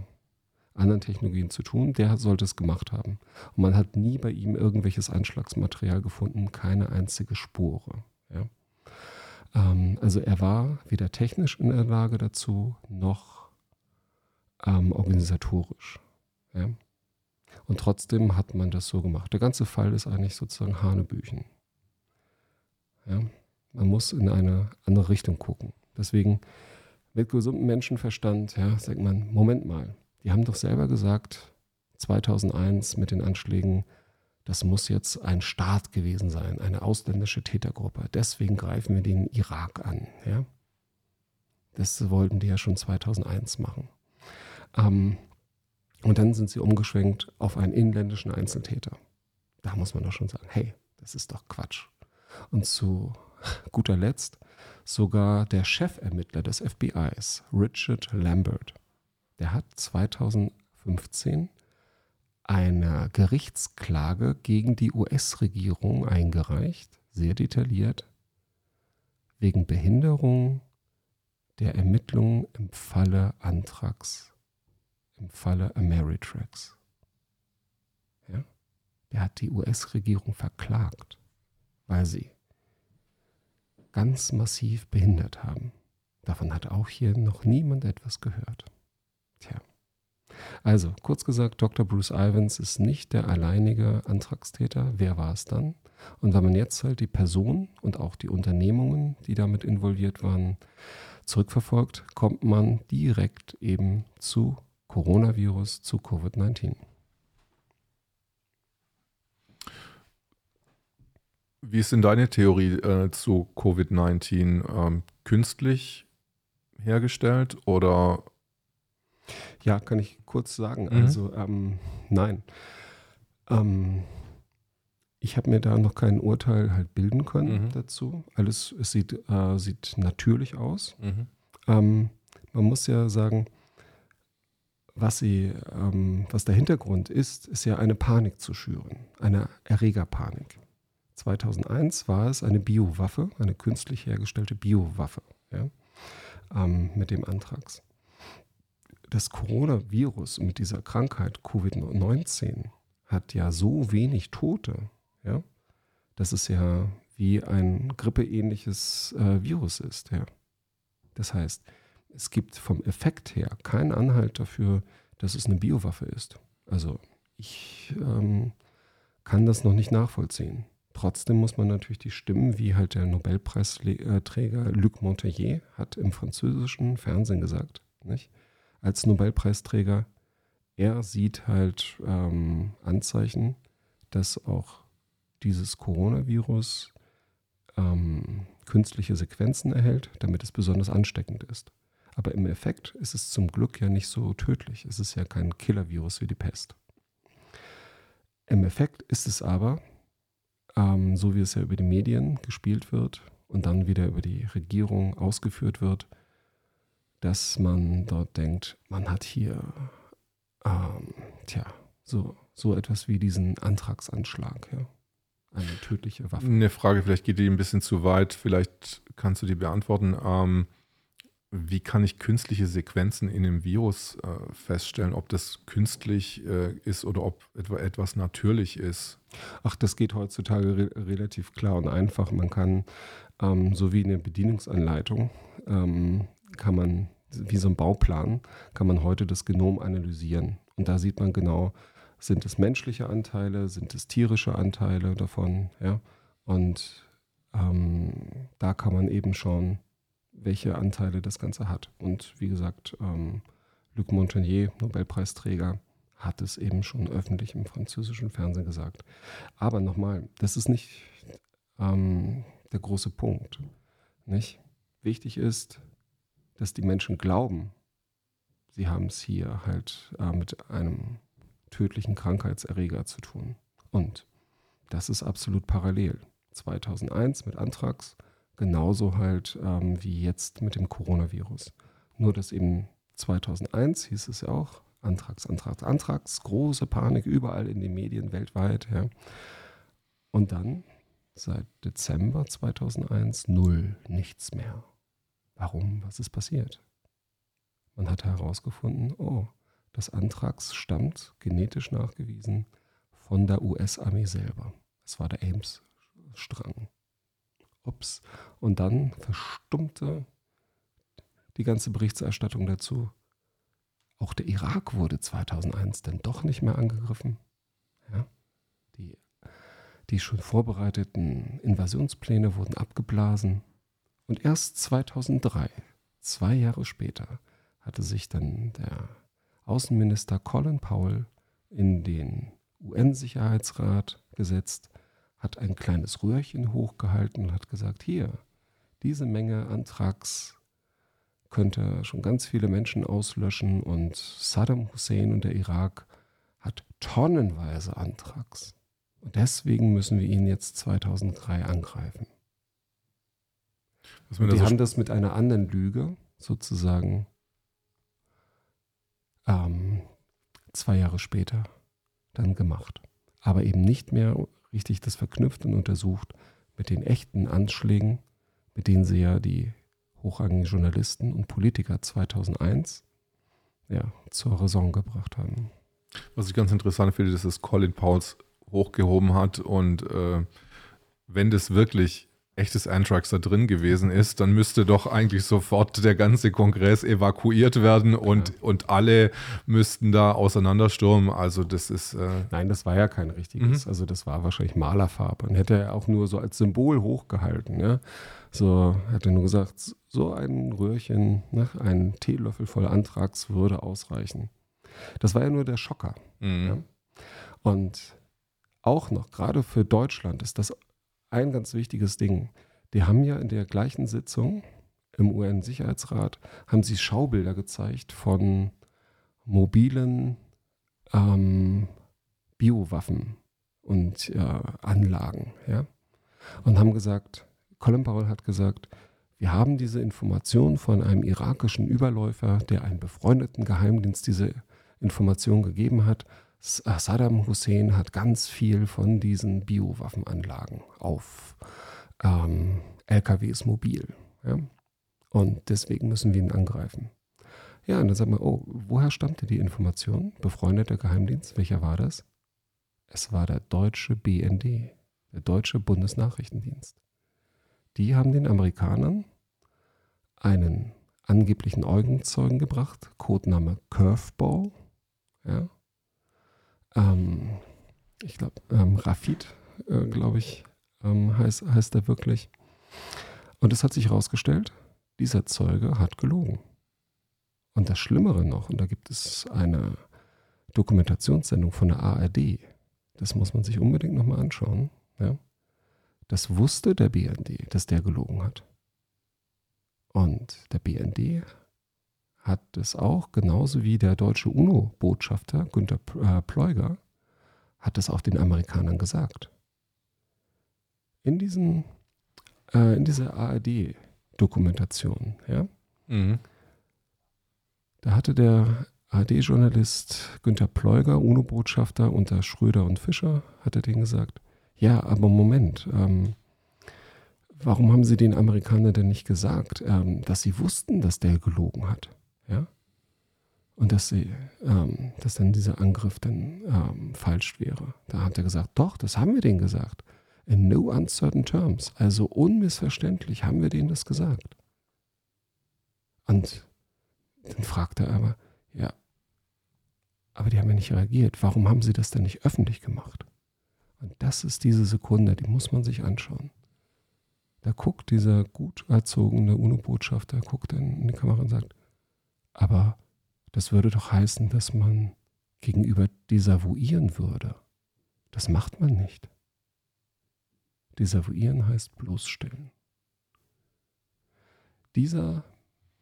Speaker 2: anderen Technologien zu tun, der sollte es gemacht haben. Und man hat nie bei ihm irgendwelches Einschlagsmaterial gefunden, keine einzige Spure. Ja. Ähm, also er war weder technisch in der Lage dazu, noch ähm, organisatorisch. Ja. Und trotzdem hat man das so gemacht. Der ganze Fall ist eigentlich sozusagen Hanebüchen. Ja. Man muss in eine andere Richtung gucken. Deswegen mit gesundem Menschenverstand, ja, sagt man, Moment mal, die haben doch selber gesagt, 2001 mit den Anschlägen, das muss jetzt ein Staat gewesen sein, eine ausländische Tätergruppe. Deswegen greifen wir den Irak an. Ja? Das wollten die ja schon 2001 machen. Ähm, und dann sind sie umgeschwenkt auf einen inländischen Einzeltäter. Da muss man doch schon sagen, hey, das ist doch Quatsch. Und zu guter Letzt sogar der Chefermittler des FBIs, Richard Lambert, der hat 2015 eine Gerichtsklage gegen die US-Regierung eingereicht, sehr detailliert, wegen Behinderung der Ermittlungen im Falle Antrax, im Falle Ameritrax. Ja? Der hat die US-Regierung verklagt, weil sie ganz massiv behindert haben. Davon hat auch hier noch niemand etwas gehört. Tja. Also, kurz gesagt, Dr. Bruce Ivans ist nicht der alleinige Antragstäter. Wer war es dann? Und wenn man jetzt halt die Person und auch die Unternehmungen, die damit involviert waren, zurückverfolgt, kommt man direkt eben zu Coronavirus, zu Covid-19.
Speaker 1: Wie ist denn deine Theorie äh, zu Covid-19? Ähm, künstlich hergestellt oder
Speaker 2: ja, kann ich kurz sagen. Mhm. Also ähm, nein. Ähm, ich habe mir da noch kein Urteil halt bilden können mhm. dazu. Alles es sieht, äh, sieht natürlich aus. Mhm. Ähm, man muss ja sagen, was sie, ähm, was der Hintergrund ist, ist ja eine Panik zu schüren, eine Erregerpanik. 2001 war es eine Biowaffe, eine künstlich hergestellte Biowaffe, ja, ähm, mit dem Antrags das Coronavirus mit dieser Krankheit Covid-19 hat ja so wenig Tote, ja, dass es ja wie ein grippeähnliches äh, Virus ist. Ja. Das heißt, es gibt vom Effekt her keinen Anhalt dafür, dass es eine Biowaffe ist. Also ich ähm, kann das noch nicht nachvollziehen. Trotzdem muss man natürlich die Stimmen, wie halt der Nobelpreisträger Luc Montagnier hat im französischen Fernsehen gesagt, nicht? als Nobelpreisträger, er sieht halt ähm, Anzeichen, dass auch dieses Coronavirus ähm, künstliche Sequenzen erhält, damit es besonders ansteckend ist. Aber im Effekt ist es zum Glück ja nicht so tödlich. Es ist ja kein Killer-Virus wie die Pest. Im Effekt ist es aber, ähm, so wie es ja über die Medien gespielt wird und dann wieder über die Regierung ausgeführt wird, dass man dort denkt, man hat hier, ähm, tja, so, so etwas wie diesen Antragsanschlag, ja. Eine tödliche Waffe.
Speaker 1: Eine Frage, vielleicht geht die ein bisschen zu weit, vielleicht kannst du die beantworten. Ähm, wie kann ich künstliche Sequenzen in dem Virus äh, feststellen, ob das künstlich äh, ist oder ob etwa etwas natürlich ist?
Speaker 2: Ach, das geht heutzutage re relativ klar und einfach. Man kann, ähm, so wie in der Bedienungsanleitung, ähm, kann man, wie so ein Bauplan, kann man heute das Genom analysieren. Und da sieht man genau, sind es menschliche Anteile, sind es tierische Anteile davon, ja. Und ähm, da kann man eben schauen, welche Anteile das Ganze hat. Und wie gesagt, ähm, Luc Montagnier, Nobelpreisträger, hat es eben schon öffentlich im französischen Fernsehen gesagt. Aber nochmal, das ist nicht ähm, der große Punkt. Nicht? Wichtig ist, dass die Menschen glauben, sie haben es hier halt äh, mit einem tödlichen Krankheitserreger zu tun. Und das ist absolut parallel. 2001 mit Anthrax, genauso halt ähm, wie jetzt mit dem Coronavirus. Nur dass eben 2001 hieß es ja auch, Antrags, Antrags, Antrags, große Panik überall in den Medien weltweit. Ja. Und dann seit Dezember 2001 null, nichts mehr. Warum? Was ist passiert? Man hat herausgefunden, oh, das Antrags stammt, genetisch nachgewiesen, von der US-Armee selber. Es war der Ames-Strang. Ups. Und dann verstummte die ganze Berichterstattung dazu. Auch der Irak wurde 2001 dann doch nicht mehr angegriffen. Ja? Die, die schon vorbereiteten Invasionspläne wurden abgeblasen. Und erst 2003, zwei Jahre später, hatte sich dann der Außenminister Colin Powell in den UN-Sicherheitsrat gesetzt hat ein kleines Röhrchen hochgehalten und hat gesagt, hier, diese Menge Antrags könnte schon ganz viele Menschen auslöschen und Saddam Hussein und der Irak hat tonnenweise Antrags. Und deswegen müssen wir ihn jetzt 2003 angreifen. die so haben das mit einer anderen Lüge sozusagen ähm, zwei Jahre später dann gemacht. Aber eben nicht mehr richtig das verknüpft und untersucht mit den echten Anschlägen, mit denen sie ja die hochrangigen Journalisten und Politiker 2001 ja, zur Raison gebracht haben.
Speaker 1: Was ich ganz interessant finde, ist, dass Colin Pauls hochgehoben hat und äh, wenn das wirklich echtes Anthrax da drin gewesen ist, dann müsste doch eigentlich sofort der ganze Kongress evakuiert werden und, ja. und alle müssten da auseinanderstürmen. Also das ist. Äh
Speaker 2: Nein, das war ja kein richtiges. Mhm. Also das war wahrscheinlich Malerfarbe. Und hätte er auch nur so als Symbol hochgehalten. Ja? So hätte er nur gesagt, so ein Röhrchen, ne, ein Teelöffel voll Anthrax würde ausreichen. Das war ja nur der Schocker. Mhm. Ja? Und auch noch, gerade für Deutschland ist das ein ganz wichtiges Ding. Die haben ja in der gleichen Sitzung im UN-Sicherheitsrat, haben sie Schaubilder gezeigt von mobilen ähm, Biowaffen und äh, Anlagen. Ja? Und haben gesagt, Colin Powell hat gesagt, wir haben diese Information von einem irakischen Überläufer, der einem befreundeten Geheimdienst diese Information gegeben hat. Äh, Saddam Hussein hat ganz viel von diesen Biowaffenanlagen auf ähm, LKWs mobil. Ja? Und deswegen müssen wir ihn angreifen. Ja, und dann sagt man, oh, woher stammte die Information? Befreundeter Geheimdienst, welcher war das? Es war der deutsche BND, der deutsche Bundesnachrichtendienst. Die haben den Amerikanern einen angeblichen Augenzeugen gebracht, Codename Curveball, ja, ähm, ich glaube, ähm, Rafid, äh, glaube ich, ähm, heißt, heißt er wirklich. Und es hat sich herausgestellt, dieser Zeuge hat gelogen. Und das Schlimmere noch, und da gibt es eine Dokumentationssendung von der ARD, das muss man sich unbedingt nochmal anschauen, ja? das wusste der BND, dass der gelogen hat. Und der BND hat es auch, genauso wie der deutsche UNO-Botschafter Günter äh, Pleuger, hat es auch den Amerikanern gesagt. In diesen äh, in dieser ARD-Dokumentation, ja, mhm. da hatte der ARD-Journalist Günter Pleuger, UNO-Botschafter unter Schröder und Fischer, hatte den gesagt, ja, aber Moment, ähm, warum haben Sie den Amerikanern denn nicht gesagt, ähm, dass Sie wussten, dass der gelogen hat? Ja? Und dass, sie, ähm, dass dann dieser Angriff dann ähm, falsch wäre. Da hat er gesagt, doch, das haben wir denen gesagt. In no uncertain terms, also unmissverständlich haben wir denen das gesagt. Und dann fragt er aber, ja, aber die haben ja nicht reagiert. Warum haben sie das denn nicht öffentlich gemacht? Und das ist diese Sekunde, die muss man sich anschauen. Da guckt dieser gut erzogene UNO-Botschafter, guckt in die Kamera und sagt, aber das würde doch heißen, dass man gegenüber desavouieren würde. Das macht man nicht. Desavouieren heißt bloßstellen. Dieser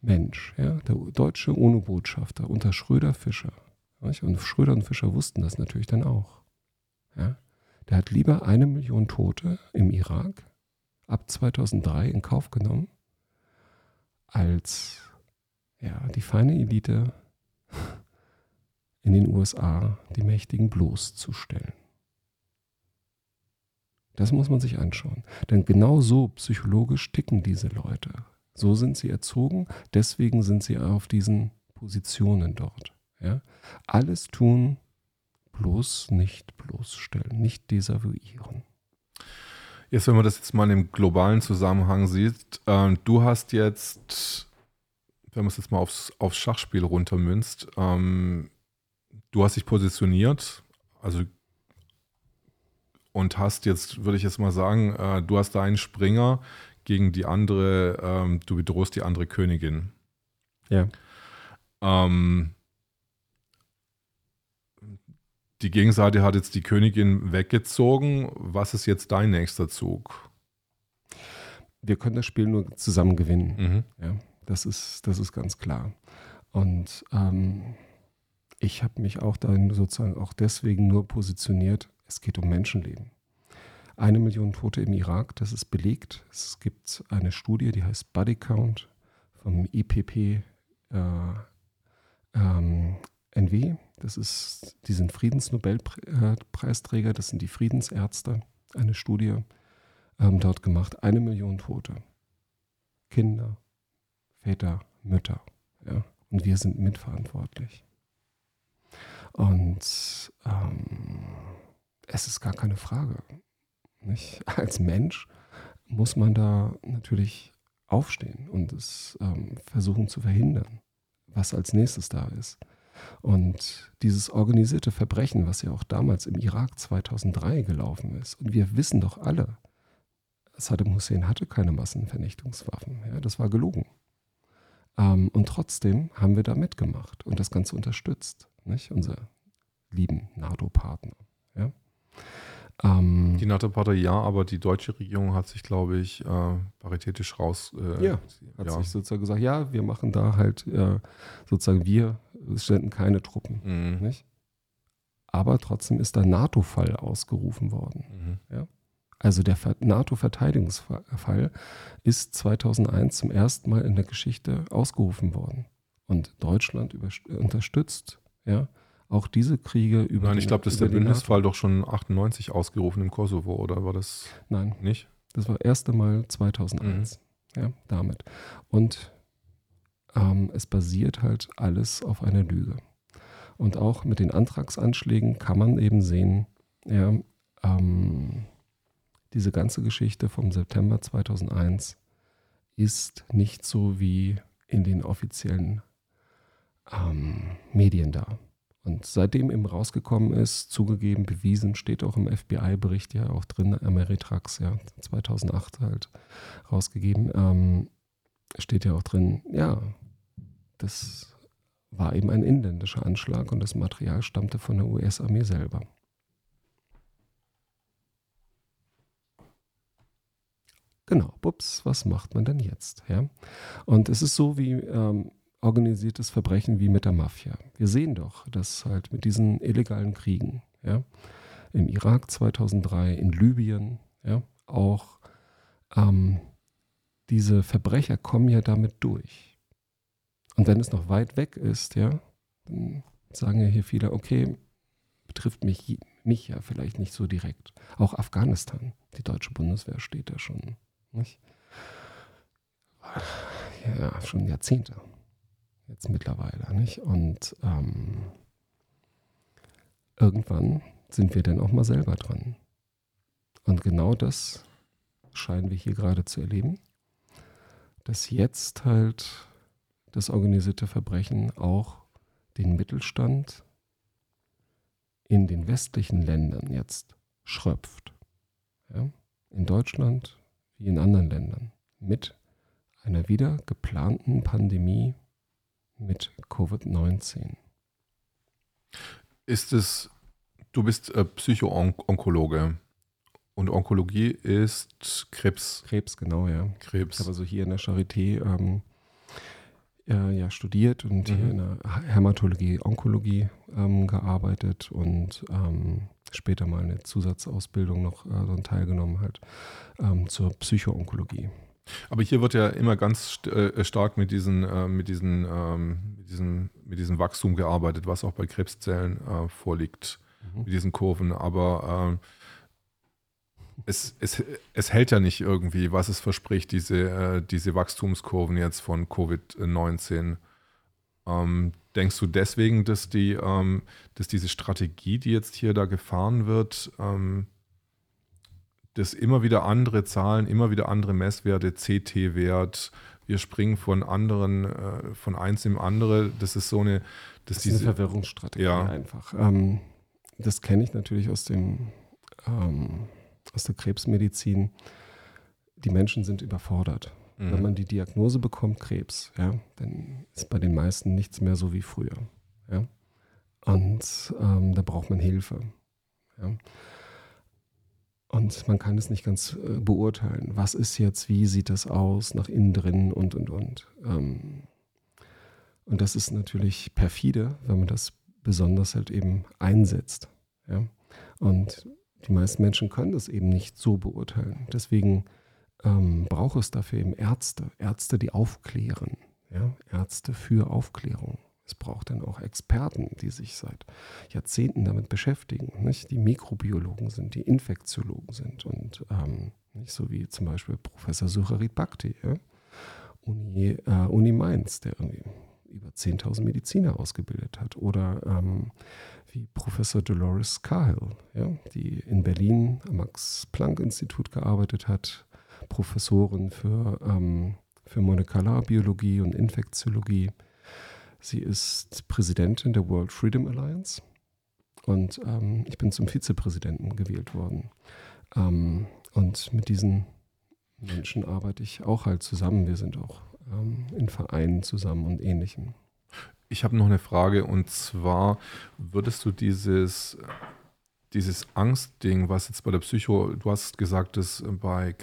Speaker 2: Mensch, ja, der deutsche UNO-Botschafter unter Schröder-Fischer, und Schröder und Fischer wussten das natürlich dann auch, ja, der hat lieber eine Million Tote im Irak ab 2003 in Kauf genommen, als ja, die feine Elite in den USA die Mächtigen bloßzustellen. Das muss man sich anschauen. Denn genau so psychologisch ticken diese Leute. So sind sie erzogen, deswegen sind sie auf diesen Positionen dort. Ja? Alles tun, bloß nicht bloßstellen, nicht desavouieren.
Speaker 1: Jetzt, wenn man das jetzt mal im globalen Zusammenhang sieht, äh, du hast jetzt, wenn man es jetzt mal aufs, aufs Schachspiel runtermünzt, ähm, du hast dich positioniert, also und hast jetzt, würde ich jetzt mal sagen, äh, du hast da einen Springer gegen die andere, ähm, du bedrohst die andere Königin.
Speaker 2: Ja.
Speaker 1: Ähm, die Gegenseite hat jetzt die Königin weggezogen. Was ist jetzt dein nächster Zug?
Speaker 2: Wir können das Spiel nur zusammen gewinnen. Mhm. Ja, das, ist, das ist ganz klar. Und ähm, ich habe mich auch dann sozusagen auch deswegen nur positioniert, es geht um Menschenleben. Eine Million Tote im Irak, das ist belegt. Es gibt eine Studie, die heißt Body Count vom IPP äh, ähm, NW. Das ist, die sind Friedensnobelpreisträger, das sind die Friedensärzte. Eine Studie ähm, dort gemacht. Eine Million Tote. Kinder, Väter, Mütter. Ja? Und wir sind mitverantwortlich. Und ähm, es ist gar keine Frage. Nicht? Als Mensch muss man da natürlich aufstehen und es ähm, versuchen zu verhindern, was als nächstes da ist. Und dieses organisierte Verbrechen, was ja auch damals im Irak 2003 gelaufen ist, und wir wissen doch alle, Saddam Hussein hatte keine Massenvernichtungswaffen. Ja, das war gelogen. Ähm, und trotzdem haben wir da mitgemacht und das Ganze unterstützt. Nicht? Unser lieben NATO-Partner. Ja?
Speaker 1: Ähm, die NATO-Partner ja, aber die deutsche Regierung hat sich, glaube ich, äh, paritätisch raus.
Speaker 2: Äh, ja, hat ja. sich sozusagen gesagt, ja, wir machen da halt äh, sozusagen, wir senden keine Truppen. Mhm. Nicht? Aber trotzdem ist der NATO-Fall ausgerufen worden. Mhm. Ja? Also der NATO-Verteidigungsfall ist 2001 zum ersten Mal in der Geschichte ausgerufen worden. Und Deutschland unterstützt ja, auch diese Kriege
Speaker 1: über. Nein, ich glaube, das ist der Bündnisfall doch schon 98 ausgerufen im Kosovo, oder war das
Speaker 2: Nein,
Speaker 1: nicht?
Speaker 2: Das war das erste Mal 2001. Mhm. Ja, damit. Und ähm, es basiert halt alles auf einer Lüge. Und auch mit den Antragsanschlägen kann man eben sehen, ja, ähm, diese ganze Geschichte vom September 2001 ist nicht so wie in den offiziellen ähm, Medien da. Und seitdem eben rausgekommen ist, zugegeben, bewiesen, steht auch im FBI-Bericht ja auch drin, Ameritrax, ja, 2008 halt rausgegeben, ähm, steht ja auch drin, ja, das war eben ein inländischer Anschlag und das Material stammte von der US-Armee selber. Genau, bups, was macht man denn jetzt? Ja? Und es ist so wie ähm, organisiertes Verbrechen wie mit der Mafia. Wir sehen doch, dass halt mit diesen illegalen Kriegen, ja, im Irak 2003, in Libyen, ja, auch ähm, diese Verbrecher kommen ja damit durch. Und wenn es noch weit weg ist, ja, dann sagen ja hier viele, okay, betrifft mich, mich ja vielleicht nicht so direkt. Auch Afghanistan, die deutsche Bundeswehr steht da schon, nicht? Ja, schon Jahrzehnte. Jetzt mittlerweile, nicht? Und ähm, irgendwann sind wir dann auch mal selber dran. Und genau das scheinen wir hier gerade zu erleben, dass jetzt halt das organisierte Verbrechen auch den Mittelstand in den westlichen Ländern jetzt schröpft. Ja? In Deutschland wie in anderen Ländern mit einer wieder geplanten Pandemie mit Covid-19.
Speaker 1: Ist es, du bist äh, Psycho-Onkologe und Onkologie ist Krebs.
Speaker 2: Krebs, genau, ja.
Speaker 1: Krebs.
Speaker 2: Ich habe also hier in der Charité ähm, äh, ja, studiert und mhm. hier in der Hämatologie, Onkologie ähm, gearbeitet und ähm, später mal eine Zusatzausbildung noch äh, teilgenommen halt ähm, zur Psychoonkologie.
Speaker 1: Aber hier wird ja immer ganz st äh, stark mit, diesen, äh, mit, diesen, ähm, mit, diesen, mit diesem Wachstum gearbeitet, was auch bei Krebszellen äh, vorliegt, mhm. mit diesen Kurven. Aber ähm, es, es, es hält ja nicht irgendwie, was es verspricht, diese, äh, diese Wachstumskurven jetzt von Covid-19. Ähm, denkst du deswegen, dass, die, ähm, dass diese Strategie, die jetzt hier da gefahren wird, ähm, dass immer wieder andere Zahlen, immer wieder andere Messwerte, CT-Wert, wir springen von anderen, äh, von eins im andere, das ist so eine,
Speaker 2: das ist diese, eine Verwirrungsstrategie ja. einfach. Ähm, das kenne ich natürlich aus dem ähm, aus der Krebsmedizin, die Menschen sind überfordert. Mhm. Wenn man die Diagnose bekommt, Krebs, ja, dann ist bei den meisten nichts mehr so wie früher. Ja? Und ähm, da braucht man Hilfe. Ja? Und man kann es nicht ganz äh, beurteilen. Was ist jetzt, wie sieht das aus, nach innen drin und, und, und. Ähm, und das ist natürlich perfide, wenn man das besonders halt eben einsetzt. Ja? Und die meisten Menschen können das eben nicht so beurteilen. Deswegen ähm, braucht es dafür eben Ärzte, Ärzte, die aufklären, ja? Ärzte für Aufklärung. Es braucht dann auch Experten, die sich seit Jahrzehnten damit beschäftigen, nicht? die Mikrobiologen sind, die Infektiologen sind und ähm, nicht so wie zum Beispiel Professor Sucharit Bhakti, ja? Uni, äh, Uni Mainz, der irgendwie über 10.000 Mediziner ausgebildet hat oder ähm, wie Professor Dolores Cahill, ja, die in Berlin am Max-Planck-Institut gearbeitet hat, Professorin für, ähm, für Molekularbiologie und Infektiologie. Sie ist Präsidentin der World Freedom Alliance und ähm, ich bin zum Vizepräsidenten gewählt worden. Ähm, und mit diesen Menschen arbeite ich auch halt zusammen. Wir sind auch ähm, in Vereinen zusammen und ähnlichem.
Speaker 1: Ich habe noch eine Frage und zwar würdest du dieses, dieses Angstding, was jetzt bei der Psycho, du hast gesagt, dass bei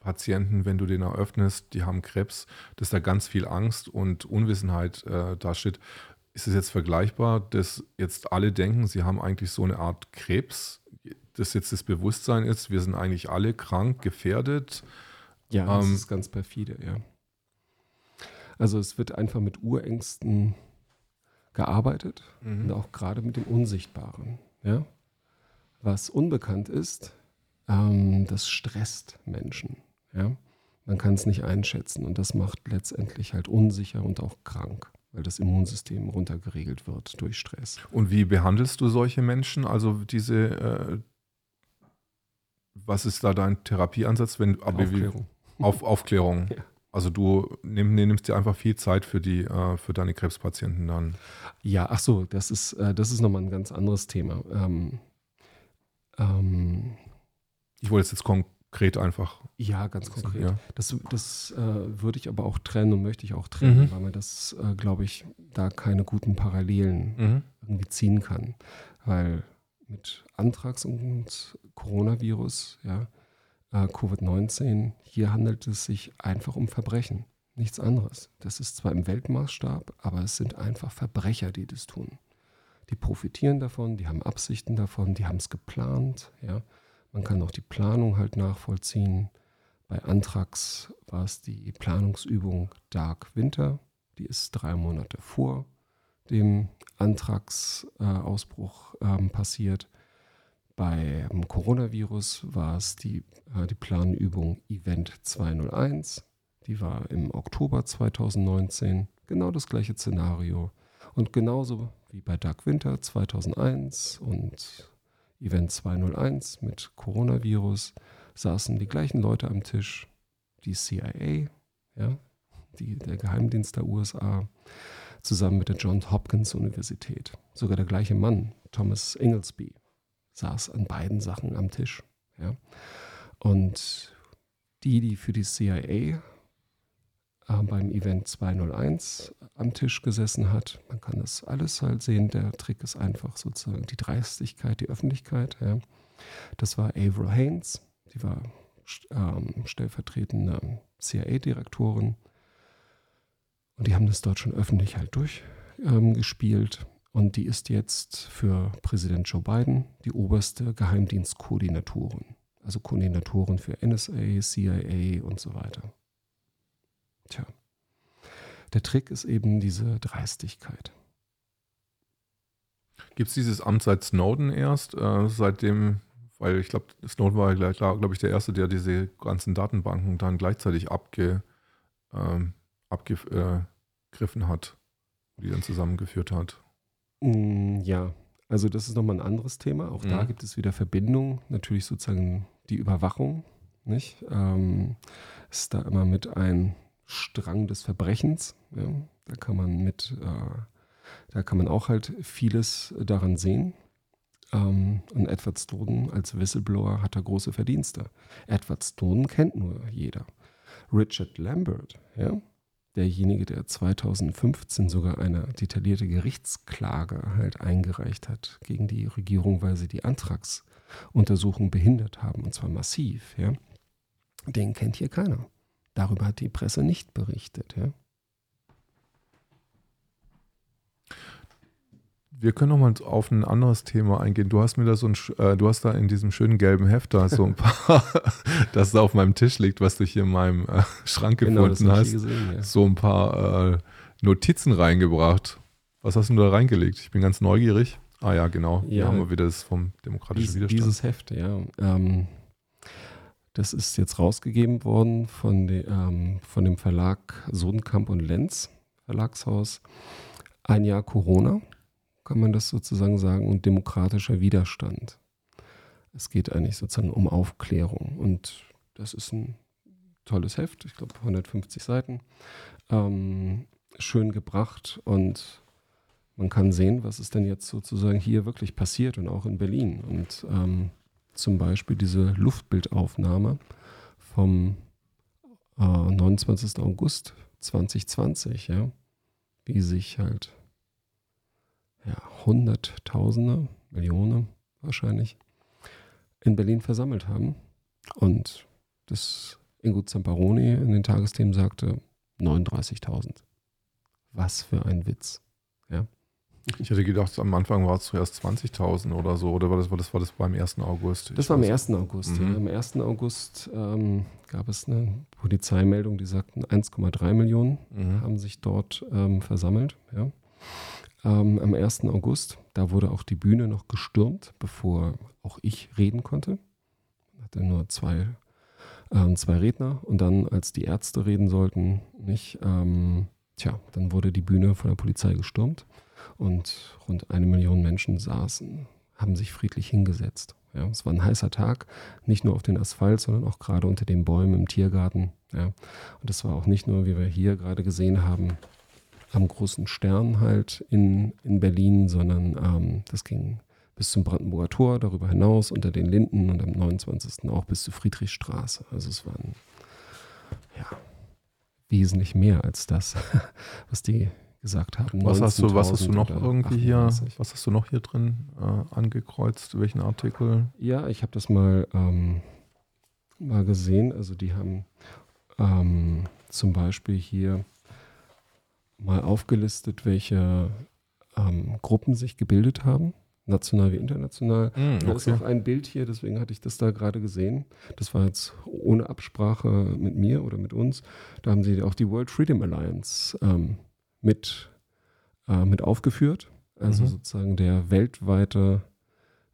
Speaker 1: Krebspatienten, wenn du den eröffnest, die haben Krebs, dass da ganz viel Angst und Unwissenheit äh, dasteht. Ist es jetzt vergleichbar, dass jetzt alle denken, sie haben eigentlich so eine Art Krebs, dass jetzt das Bewusstsein ist, wir sind eigentlich alle krank, gefährdet?
Speaker 2: Ja, das ähm, ist ganz perfide, ja. Also es wird einfach mit Urängsten gearbeitet mhm. und auch gerade mit dem Unsichtbaren. Ja? Was unbekannt ist, ähm, das stresst Menschen. Ja? Man kann es nicht einschätzen und das macht letztendlich halt unsicher und auch krank, weil das Immunsystem runtergeregelt wird durch Stress.
Speaker 1: Und wie behandelst du solche Menschen? Also diese, äh, was ist da dein Therapieansatz? Wenn,
Speaker 2: Aufklärung.
Speaker 1: Auf, Aufklärung. ja. Also du nimm, nimmst dir einfach viel Zeit für die, äh, für deine Krebspatienten dann.
Speaker 2: Ja, ach so, das ist, äh, das ist nochmal ein ganz anderes Thema. Ähm,
Speaker 1: ähm, ich wollte es jetzt konkret einfach.
Speaker 2: Ja, ganz konkret. Ja. Das, das äh, würde ich aber auch trennen und möchte ich auch trennen, mhm. weil man das, äh, glaube ich, da keine guten Parallelen mhm. irgendwie ziehen kann. Weil mit Antrags und Coronavirus, ja, äh, Covid-19, hier handelt es sich einfach um Verbrechen, nichts anderes. Das ist zwar im Weltmaßstab, aber es sind einfach Verbrecher, die das tun. Die profitieren davon, die haben Absichten davon, die haben es geplant. Ja. Man kann auch die Planung halt nachvollziehen Bei Antrax war es die Planungsübung Dark Winter. Die ist drei Monate vor dem Antragsausbruch äh, ähm, passiert. Beim Coronavirus war es die, äh, die Planübung Event 201. Die war im Oktober 2019. Genau das gleiche Szenario. Und genauso wie bei Dark Winter 2001 und Event 201 mit Coronavirus saßen die gleichen Leute am Tisch, die CIA, ja, die, der Geheimdienst der USA, zusammen mit der Johns Hopkins Universität. Sogar der gleiche Mann, Thomas Inglesby, saß an beiden Sachen am Tisch. Ja. Und die, die für die CIA beim Event 201 am Tisch gesessen hat. Man kann das alles halt sehen. Der Trick ist einfach sozusagen die Dreistigkeit, die Öffentlichkeit. Ja. Das war Avril Haines, die war ähm, stellvertretende CIA-Direktorin. Und die haben das dort schon öffentlich halt durchgespielt. Ähm, und die ist jetzt für Präsident Joe Biden die oberste Geheimdienstkoordinatorin. Also Koordinatorin für NSA, CIA und so weiter. Tja, der Trick ist eben diese Dreistigkeit.
Speaker 1: Gibt es dieses Amt seit Snowden erst? Äh, seitdem, weil ich glaube, Snowden war ja, glaube ich, der Erste, der diese ganzen Datenbanken dann gleichzeitig abge, ähm, abgegriffen hat, die dann zusammengeführt hat.
Speaker 2: Mm, ja, also das ist nochmal ein anderes Thema. Auch mhm. da gibt es wieder Verbindungen. Natürlich sozusagen die Überwachung, nicht? Ähm, ist da immer mit ein Strang des Verbrechens. Ja. Da kann man mit, äh, da kann man auch halt vieles daran sehen. Ähm, und Edward Snowden als Whistleblower hat da große Verdienste. Edward Snowden kennt nur jeder. Richard Lambert, ja, derjenige, der 2015 sogar eine detaillierte Gerichtsklage halt eingereicht hat gegen die Regierung, weil sie die Antragsuntersuchung behindert haben, und zwar massiv, ja, den kennt hier keiner. Darüber hat die Presse nicht berichtet. Ja?
Speaker 1: Wir können noch mal auf ein anderes Thema eingehen. Du hast mir da so ein, äh, du hast da in diesem schönen gelben Heft da so ein paar, das da auf meinem Tisch liegt, was du hier in meinem äh, Schrank genau, gefunden hast, gesehen, ja. so ein paar äh, Notizen reingebracht. Was hast du da reingelegt? Ich bin ganz neugierig. Ah ja, genau. Ja, Hier haben wir wieder das vom demokratischen dies, Widerstand.
Speaker 2: Dieses Heft, ja. Ähm, das ist jetzt rausgegeben worden von, de, ähm, von dem Verlag Sodenkamp und Lenz, Verlagshaus. Ein Jahr Corona, kann man das sozusagen sagen, und demokratischer Widerstand. Es geht eigentlich sozusagen um Aufklärung. Und das ist ein tolles Heft, ich glaube 150 Seiten. Ähm, schön gebracht und man kann sehen, was ist denn jetzt sozusagen hier wirklich passiert und auch in Berlin. Und ähm, zum Beispiel diese Luftbildaufnahme vom äh, 29. August 2020, ja, wie sich halt ja, Hunderttausende, Millionen wahrscheinlich in Berlin versammelt haben. Und das Ingo Zamparoni in den Tagesthemen sagte 39.000. Was für ein Witz. Ja.
Speaker 1: Ich hätte gedacht, am Anfang war es zuerst 20.000 oder so, oder war das, war das, war das beim 1. August?
Speaker 2: Das war am 1. August, mhm. ja. Am 1. August ähm, gab es eine Polizeimeldung, die sagten, 1,3 Millionen mhm. haben sich dort ähm, versammelt. Ja. Ähm, am 1. August, da wurde auch die Bühne noch gestürmt, bevor auch ich reden konnte. Ich hatte nur zwei, ähm, zwei Redner und dann, als die Ärzte reden sollten, nicht, ähm, tja, dann wurde die Bühne von der Polizei gestürmt und rund eine Million Menschen saßen, haben sich friedlich hingesetzt. Ja, es war ein heißer Tag, nicht nur auf den Asphalt, sondern auch gerade unter den Bäumen im Tiergarten. Ja. Und das war auch nicht nur, wie wir hier gerade gesehen haben, am großen Stern halt in, in Berlin, sondern ähm, das ging bis zum Brandenburger Tor, darüber hinaus unter den Linden und am 29. auch bis zur Friedrichstraße. Also es waren ja wesentlich mehr als das, was die gesagt haben.
Speaker 1: Was hast du, was hast du noch irgendwie hier, was hast du noch hier drin äh, angekreuzt? Welchen Artikel?
Speaker 2: Ja, ich habe das mal, ähm, mal gesehen. Also die haben ähm, zum Beispiel hier mal aufgelistet, welche ähm, Gruppen sich gebildet haben. national wie international.
Speaker 1: Mm,
Speaker 2: Da ist
Speaker 1: okay.
Speaker 2: auch ein Bild hier, deswegen hatte ich das da gerade gesehen. Das war jetzt ohne Absprache mit mir oder mit uns. Da haben sie auch die World Freedom Alliance ähm, mit, äh, mit aufgeführt. Also
Speaker 1: Mhm.
Speaker 2: sozusagen der weltweite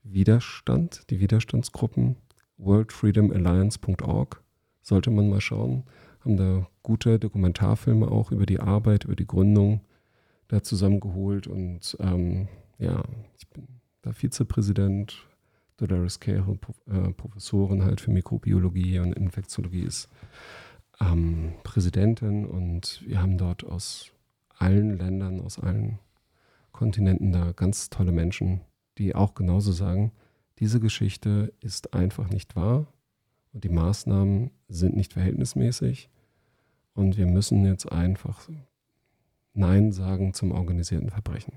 Speaker 2: Widerstand, die Widerstandsgruppen, worldfreedomalliance.org. Sollte man mal schauen. Haben da gute Dokumentarfilme auch über die Arbeit, über die Gründung da zusammengeholt. Und ähm, ja, ich bin da Vizepräsident. Dolores Cahill, äh, Professorin halt für Mikrobiologie und Infektiologie ist ähm, Präsidentin und wir haben dort aus allen Ländern, aus allen Kontinenten da ganz tolle Menschen, die auch genauso sagen, diese Geschichte ist einfach nicht wahr und die Maßnahmen sind nicht verhältnismäßig und wir müssen jetzt einfach Nein sagen zum organisierten Verbrechen.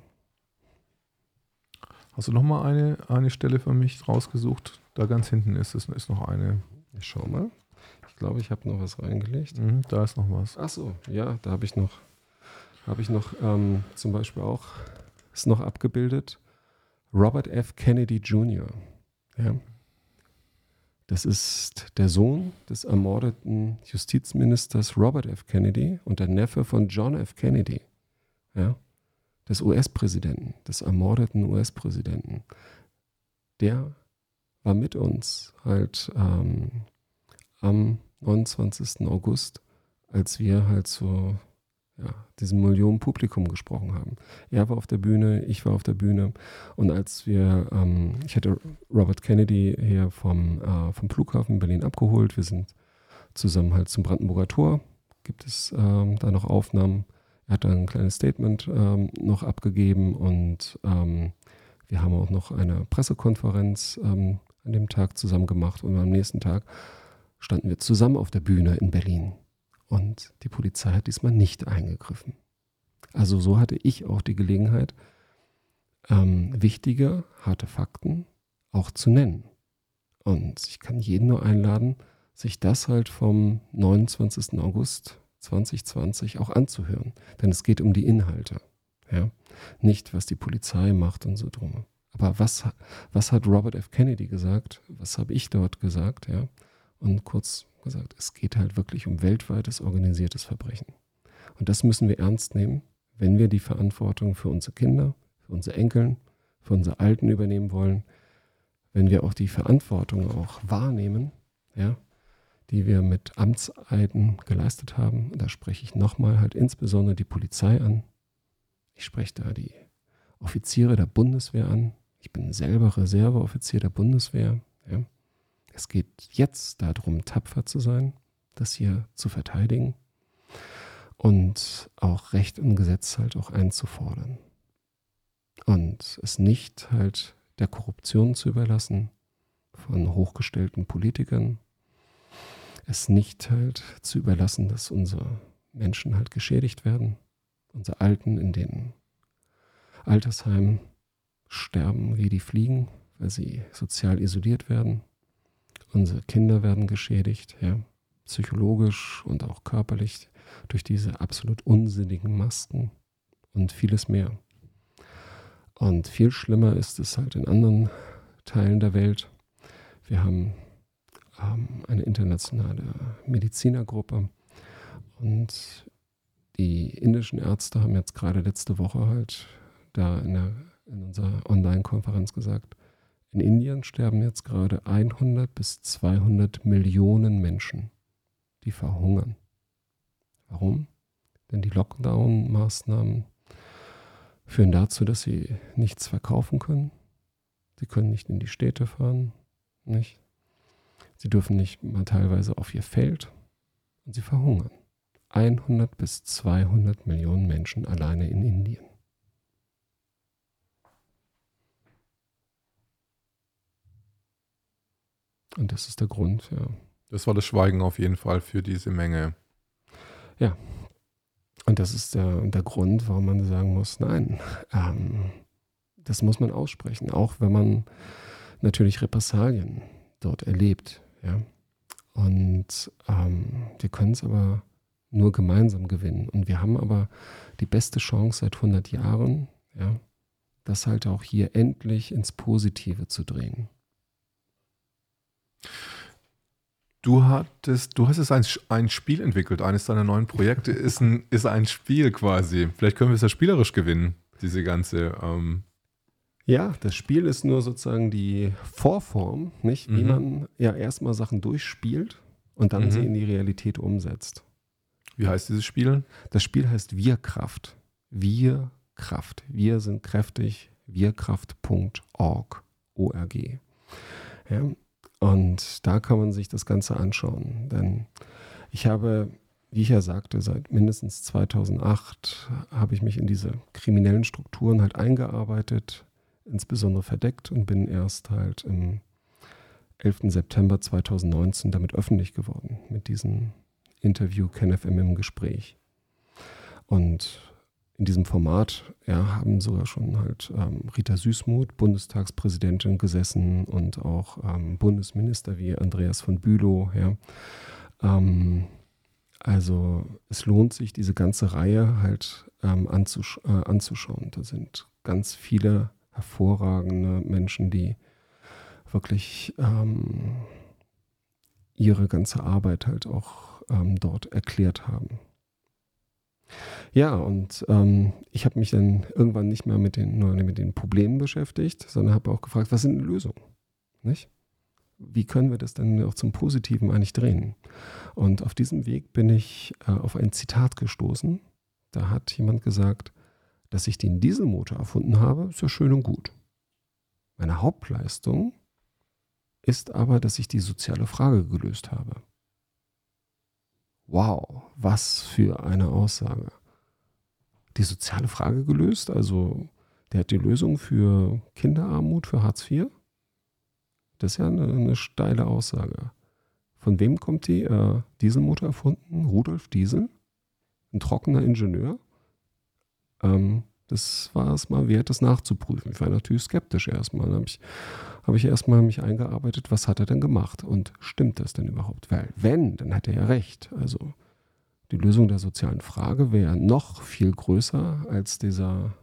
Speaker 1: Hast du noch mal eine, eine Stelle für mich rausgesucht? Da ganz hinten ist es ist noch eine.
Speaker 2: Ich schau mal. Ich glaube, ich habe noch was reingelegt.
Speaker 1: Mhm, da ist noch was.
Speaker 2: Ach so, ja, da habe ich noch, habe ich noch ähm, zum Beispiel auch, ist noch abgebildet, Robert F. Kennedy Jr. Ja. Das ist der Sohn des ermordeten Justizministers Robert F. Kennedy und der Neffe von John F. Kennedy, ja, des US-Präsidenten, des ermordeten US-Präsidenten. Der war mit uns halt ähm, am 29. August als wir halt so ja, diesem Millionen Publikum gesprochen haben. Er war auf der Bühne, ich war auf der Bühne und als wir, ähm, ich hatte Robert Kennedy hier vom, äh, vom Flughafen in Berlin abgeholt, wir sind zusammen halt zum Brandenburger Tor, gibt es ähm, da noch Aufnahmen. Er hat dann ein kleines Statement ähm, noch abgegeben und ähm, wir haben auch noch eine Pressekonferenz ähm, an dem Tag zusammen gemacht und am nächsten Tag standen wir zusammen auf der Bühne in Berlin. Und die Polizei hat diesmal nicht eingegriffen. Also so hatte ich auch die Gelegenheit, ähm, wichtige, harte Fakten auch zu nennen. Und ich kann jeden nur einladen, sich das halt vom 29. August 2020 auch anzuhören. Denn es geht um die Inhalte. Ja? Nicht, was die Polizei macht und so drum. Aber was, was hat Robert F. Kennedy gesagt? Was habe ich dort gesagt? Ja? Und kurz gesagt, es geht halt wirklich um weltweites organisiertes Verbrechen. Und das müssen wir ernst nehmen, wenn wir die Verantwortung für unsere Kinder, für unsere Enkeln, für unsere Alten übernehmen wollen, wenn wir auch die Verantwortung auch wahrnehmen, ja, die wir mit Amtseiden geleistet haben. Da spreche ich nochmal halt insbesondere die Polizei an. Ich spreche da die Offiziere der Bundeswehr an. Ich bin selber Reserveoffizier der Bundeswehr. Ja. Es geht jetzt darum, tapfer zu sein, das hier zu verteidigen und auch Recht und Gesetz halt auch einzufordern. Und es nicht halt der Korruption zu überlassen von hochgestellten Politikern, es nicht halt zu überlassen, dass unsere Menschen halt geschädigt werden, unsere Alten in den Altersheimen sterben wie die Fliegen, weil sie sozial isoliert werden. Unsere Kinder werden geschädigt, ja, psychologisch und auch körperlich durch diese absolut unsinnigen Masken und vieles mehr. Und viel schlimmer ist es halt in anderen Teilen der Welt. Wir haben ähm, eine internationale Medizinergruppe und die indischen Ärzte haben jetzt gerade letzte Woche halt da in, der, in unserer Online-Konferenz gesagt, in Indien sterben jetzt gerade 100 bis 200 Millionen Menschen, die verhungern. Warum? Denn die Lockdown-Maßnahmen führen dazu, dass sie nichts verkaufen können. Sie können nicht in die Städte fahren, nicht? Sie dürfen nicht mal teilweise auf ihr Feld und sie verhungern. 100 bis 200 Millionen Menschen alleine in Indien. Und das ist der Grund, ja.
Speaker 1: Das war das Schweigen auf jeden Fall für diese Menge.
Speaker 2: Und das ist der, der Grund, warum man sagen muss, nein, ähm, das muss man aussprechen, auch wenn man natürlich Repressalien dort erlebt. Ja? Und ähm, wir können es aber nur gemeinsam gewinnen. Und wir haben aber die beste Chance seit 100 Jahren, ja, das halt auch hier endlich ins Positive zu drehen.
Speaker 1: Du hattest, du hast jetzt ein, ein Spiel entwickelt, eines deiner neuen Projekte ist ein, ist ein Spiel quasi. Vielleicht können wir es ja spielerisch gewinnen, diese ganze. Ähm
Speaker 2: ja, das Spiel ist nur sozusagen die Vorform, nicht? Wie mhm. man ja erstmal Sachen durchspielt und dann mhm. sie in die Realität umsetzt.
Speaker 1: Wie heißt dieses Spiel?
Speaker 2: Das Spiel heißt Wir-Kraft. Wir-Kraft. Wir sind kräftig. Wirkraft.org. O-R-G. Ja, und da kann man sich das Ganze anschauen. Denn ich habe, wie ich ja sagte, seit mindestens 2008 habe ich mich in diese kriminellen Strukturen halt eingearbeitet, insbesondere verdeckt und bin erst halt im 11. September 2019 damit öffentlich geworden, mit diesem Interview KenFM im Gespräch. Und in diesem Format ja, haben sogar schon halt ähm, Rita Süßmuth, Bundestagspräsidentin, gesessen und auch ähm, Bundesminister wie Andreas von Bülow. Ja. Ähm, also es lohnt sich, diese ganze Reihe halt ähm, anzusch äh, anzuschauen. Da sind ganz viele hervorragende Menschen, die wirklich ähm, ihre ganze Arbeit halt auch ähm, dort erklärt haben. Ja, und ähm, ich habe mich dann irgendwann nicht mehr mit den, nur mit den Problemen beschäftigt, sondern habe auch gefragt, was sind Lösungen? Nicht? Wie können wir das denn auch zum Positiven eigentlich drehen? Und auf diesem Weg bin ich äh, auf ein Zitat gestoßen. Da hat jemand gesagt, dass ich den Dieselmotor erfunden habe, ist ja schön und gut. Meine Hauptleistung ist aber, dass ich die soziale Frage gelöst habe. Wow, was für eine Aussage. Die soziale Frage gelöst, also der hat die Lösung für Kinderarmut, für Hartz IV. Das ist ja eine, eine steile Aussage. Von wem kommt die? Äh, Dieselmotor erfunden? Rudolf Diesel? Ein trockener Ingenieur? Ähm, das war es mal wert, das nachzuprüfen. Ich war natürlich skeptisch erstmal. Dann habe ich, hab ich erstmal mich eingearbeitet, was hat er denn gemacht und stimmt das denn überhaupt? Weil wenn, dann hat er ja recht. Also die Lösung der sozialen Frage wäre noch viel größer als dieser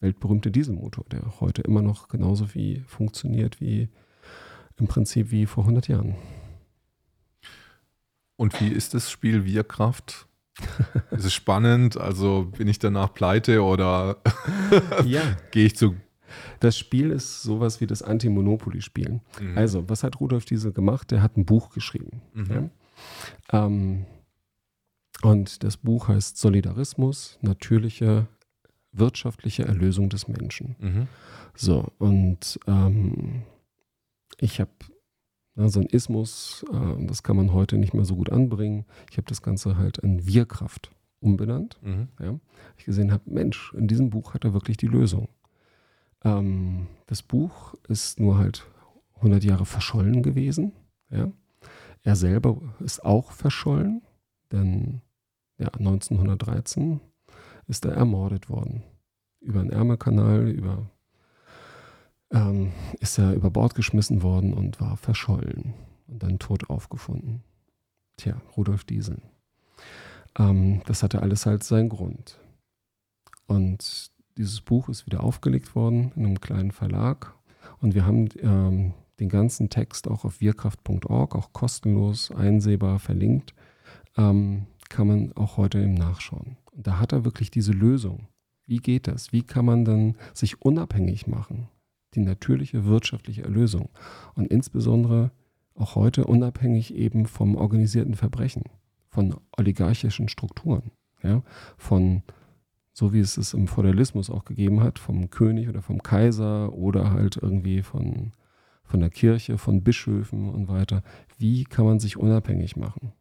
Speaker 2: weltberühmte Dieselmotor, der heute immer noch genauso wie funktioniert wie im Prinzip wie vor 100 Jahren.
Speaker 1: Und wie ist das Spiel Wirkraft ist es spannend? Also bin ich danach pleite oder ja. gehe ich zu.
Speaker 2: Das Spiel ist sowas wie das Anti-Monopoly-Spielen. Mhm. Also, was hat Rudolf Diese gemacht? Der hat ein Buch geschrieben. Mhm. Ja? Ähm, und das Buch heißt Solidarismus, natürliche wirtschaftliche Erlösung des Menschen. Mhm. So, und ähm, ich habe ja, so ein Ismus, äh, das kann man heute nicht mehr so gut anbringen. Ich habe das Ganze halt in Wirkraft umbenannt. Mhm. Ja. Ich gesehen habe, Mensch, in diesem Buch hat er wirklich die Lösung. Ähm, das Buch ist nur halt 100 Jahre verschollen gewesen. Ja. Er selber ist auch verschollen, denn ja, 1913 ist er ermordet worden. Über den Ärmelkanal, über ähm, ist er über Bord geschmissen worden und war verschollen und dann tot aufgefunden. Tja, Rudolf Diesel. Ähm, das hatte alles halt seinen Grund. Und dieses Buch ist wieder aufgelegt worden in einem kleinen Verlag und wir haben ähm, den ganzen Text auch auf wirkraft.org, auch kostenlos einsehbar verlinkt, ähm, kann man auch heute eben nachschauen. Und da hat er wirklich diese Lösung. Wie geht das? Wie kann man dann sich unabhängig machen? Die natürliche wirtschaftliche Erlösung und insbesondere auch heute unabhängig eben vom organisierten Verbrechen, von oligarchischen Strukturen, ja, von so wie es es im Feudalismus auch gegeben hat, vom König oder vom Kaiser oder halt irgendwie von, von der Kirche, von Bischöfen und weiter. Wie kann man sich unabhängig machen?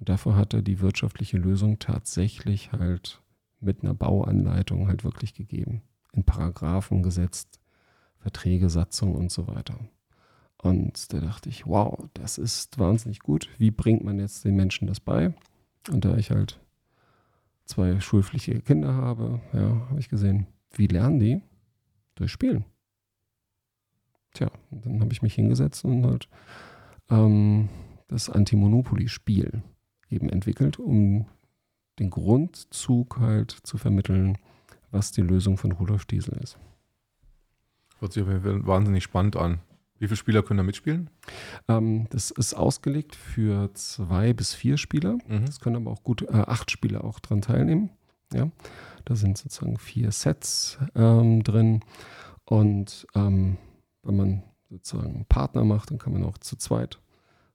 Speaker 2: Und dafür hat er die wirtschaftliche Lösung tatsächlich halt mit einer Bauanleitung halt wirklich gegeben, in Paragraphen gesetzt, Verträge, Satzung und so weiter. Und da dachte ich, wow, das ist wahnsinnig gut. Wie bringt man jetzt den Menschen das bei? Und da ich halt zwei schulpflichtige Kinder habe, ja, habe ich gesehen, wie lernen die? Durch Spielen. Tja, dann habe ich mich hingesetzt und halt ähm, das Anti-Monopoly-Spiel eben entwickelt, um den Grundzug halt zu vermitteln, was die Lösung von Rudolf Diesel ist.
Speaker 1: Hört sich wahnsinnig spannend an. Wie viele Spieler können da mitspielen?
Speaker 2: Ähm, das ist ausgelegt für zwei bis vier Spieler. Mhm. Es können aber auch gut äh, acht Spieler auch dran teilnehmen. Ja, da sind sozusagen vier Sets ähm, drin. Und ähm, wenn man sozusagen einen Partner macht, dann kann man auch zu zweit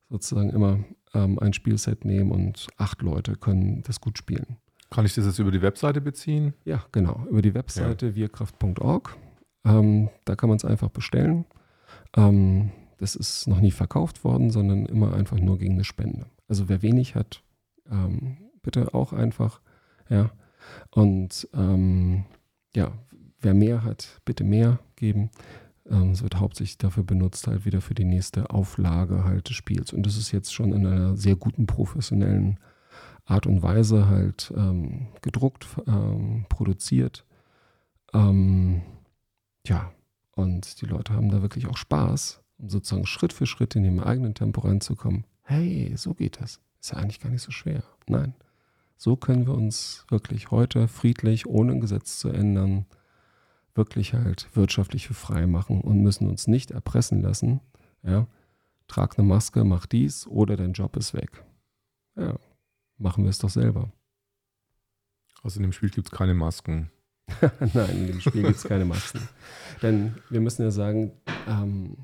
Speaker 2: sozusagen immer ähm, ein Spielset nehmen und acht Leute können das gut spielen.
Speaker 1: Kann ich das jetzt über die Webseite beziehen?
Speaker 2: Ja, genau. Über die Webseite ja. wirkraft.org. Ähm, da kann man es einfach bestellen. Ähm, das ist noch nie verkauft worden, sondern immer einfach nur gegen eine Spende. Also wer wenig hat, ähm, bitte auch einfach. Ja. Und ähm, ja, wer mehr hat, bitte mehr geben. Ähm, es wird hauptsächlich dafür benutzt, halt wieder für die nächste Auflage halt des Spiels. Und das ist jetzt schon in einer sehr guten professionellen Art und Weise halt ähm, gedruckt, produziert. Ähm, ja, und die Leute haben da wirklich auch Spaß, um sozusagen Schritt für Schritt in ihrem eigenen Tempo reinzukommen. Hey, so geht das. Ist ja eigentlich gar nicht so schwer. Nein. So können wir uns wirklich heute friedlich, ohne ein Gesetz zu ändern, wirklich halt wirtschaftlich für frei machen und müssen uns nicht erpressen lassen. Ja, trag eine Maske, mach dies oder dein Job ist weg. Ja, machen wir es doch selber.
Speaker 1: Also in dem Spiel gibt es keine Masken.
Speaker 2: Nein, in dem Spiel gibt es keine Masken. Denn wir müssen ja sagen, ähm,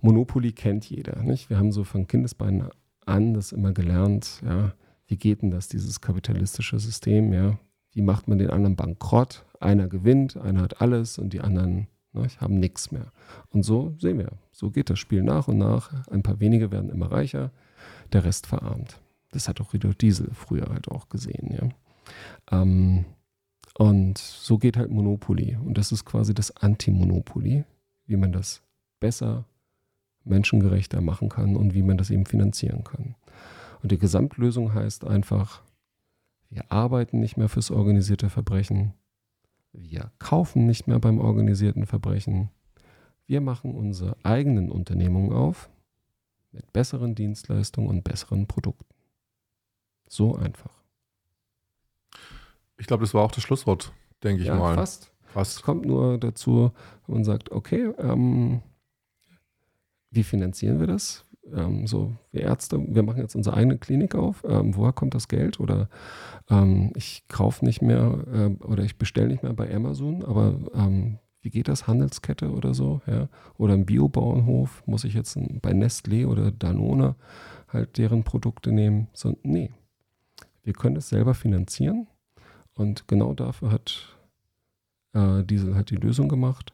Speaker 2: Monopoly kennt jeder. Nicht? Wir haben so von Kindesbeinen an das immer gelernt, ja, wie geht denn das, dieses kapitalistische System, ja? Wie macht man den anderen bankrott? Einer gewinnt, einer hat alles und die anderen ne, haben nichts mehr. Und so sehen wir, so geht das Spiel nach und nach. Ein paar wenige werden immer reicher, der Rest verarmt. Das hat auch Rido Diesel früher halt auch gesehen, ja. Ähm, und so geht halt Monopoly. Und das ist quasi das Anti-Monopoly, wie man das besser, menschengerechter machen kann und wie man das eben finanzieren kann. Und die Gesamtlösung heißt einfach, wir arbeiten nicht mehr fürs organisierte Verbrechen, wir kaufen nicht mehr beim organisierten Verbrechen, wir machen unsere eigenen Unternehmungen auf mit besseren Dienstleistungen und besseren Produkten. So einfach.
Speaker 1: Ich glaube, das war auch das Schlusswort, denke ich ja, mal.
Speaker 2: Fast. fast. Es kommt nur dazu, und sagt, okay, ähm, wie finanzieren wir das? Ähm, so, wir Ärzte, wir machen jetzt unsere eigene Klinik auf. Ähm, woher kommt das Geld? Oder ähm, ich kaufe nicht mehr äh, oder ich bestelle nicht mehr bei Amazon, aber ähm, wie geht das? Handelskette oder so? Ja? Oder ein Biobauernhof? Muss ich jetzt bei Nestlé oder Danone halt deren Produkte nehmen? So, nee. Wir können das selber finanzieren und genau dafür hat äh, Diesel halt die Lösung gemacht.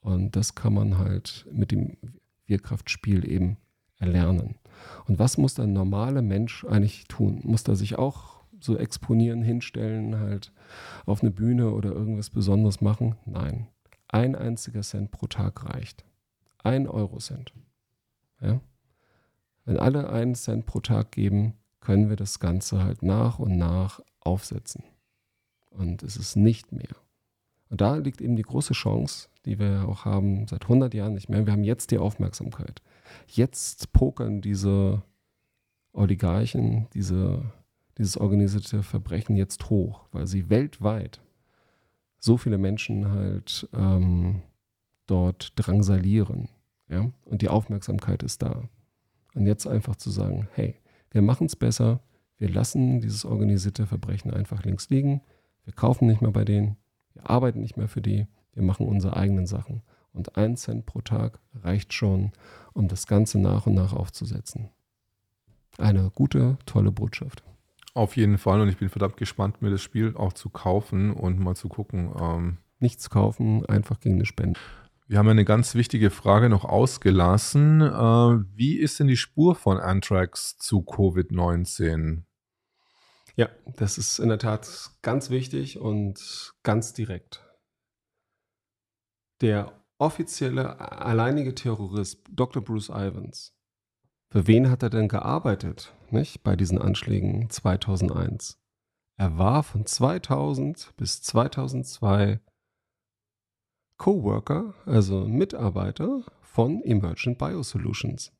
Speaker 2: Und das kann man halt mit dem Wirkraftspiel eben erlernen. Und was muss der normale Mensch eigentlich tun? Muss er sich auch so exponieren, hinstellen, halt auf eine Bühne oder irgendwas Besonderes machen? Nein. Ein einziger Cent pro Tag reicht. Ein Eurocent. Ja? Wenn alle einen Cent pro Tag geben, können wir das Ganze halt nach und nach aufsetzen und es ist nicht mehr. Und da liegt eben die große Chance, die wir auch haben seit 100 Jahren nicht mehr. Wir haben jetzt die Aufmerksamkeit. Jetzt pokern diese Oligarchen, diese, dieses organisierte Verbrechen jetzt hoch, weil sie weltweit so viele Menschen halt ähm, dort drangsalieren. Ja? Und die Aufmerksamkeit ist da. Und jetzt einfach zu sagen, hey, wir machen es besser, wir lassen dieses organisierte Verbrechen einfach links liegen, wir kaufen nicht mehr bei denen, wir arbeiten nicht mehr für die, wir machen unsere eigenen Sachen. Und ein Cent pro Tag reicht schon, um das Ganze nach und nach aufzusetzen. Eine gute, tolle Botschaft.
Speaker 1: Auf jeden Fall und ich bin verdammt gespannt, mir das Spiel auch zu kaufen und mal zu gucken. Ähm
Speaker 2: Nichts kaufen, einfach gegen eine Spende.
Speaker 1: Wir haben eine ganz wichtige Frage noch ausgelassen. Äh, wie ist denn die Spur von Anthrax zu Covid-19?
Speaker 2: Ja, das ist in der Tat ganz wichtig und ganz direkt. Der offizielle alleinige Terrorist Dr. Bruce Ivans. Für wen hat er denn gearbeitet, nicht, bei diesen Anschlägen 2001? Er war von 2000 bis 2002 Coworker, also Mitarbeiter von Emergent Biosolutions.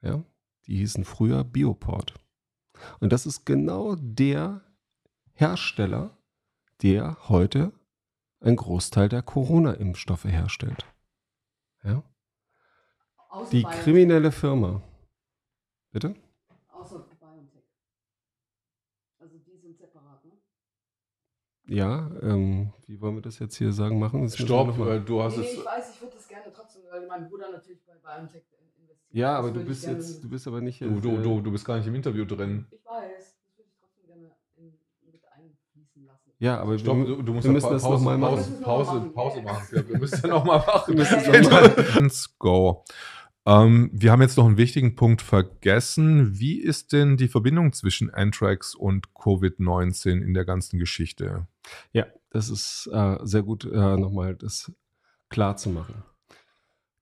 Speaker 2: Ja, die hießen früher Bioport. Und das ist genau der Hersteller, der heute einen Großteil der Corona-Impfstoffe herstellt. Außer die kriminelle Firma. Bitte? Außer BioNTech. Also die sind separat, ne? Ja, ähm, wie wollen wir das jetzt hier sagen, machen? Das
Speaker 1: Stopp, du hast nee, es.
Speaker 3: ich weiß, ich würde das gerne trotzdem, weil mein Bruder natürlich bei BioNTech.
Speaker 2: Ja, aber du bist jetzt, du bist aber nicht.
Speaker 1: Du, du, du, du bist gar nicht im Interview drin.
Speaker 3: Ich weiß.
Speaker 2: Ja, aber
Speaker 1: Stopp, du, du musst
Speaker 2: wir müssen das nochmal machen.
Speaker 1: Pause, Pause, Pause machen. Ja, wir müssen ja nochmal machen. Let's go. Ähm, wir haben jetzt noch einen wichtigen Punkt vergessen. Wie ist denn die Verbindung zwischen Anthrax und Covid-19 in der ganzen Geschichte?
Speaker 2: Ja, das ist äh, sehr gut, äh, nochmal das klar zu machen.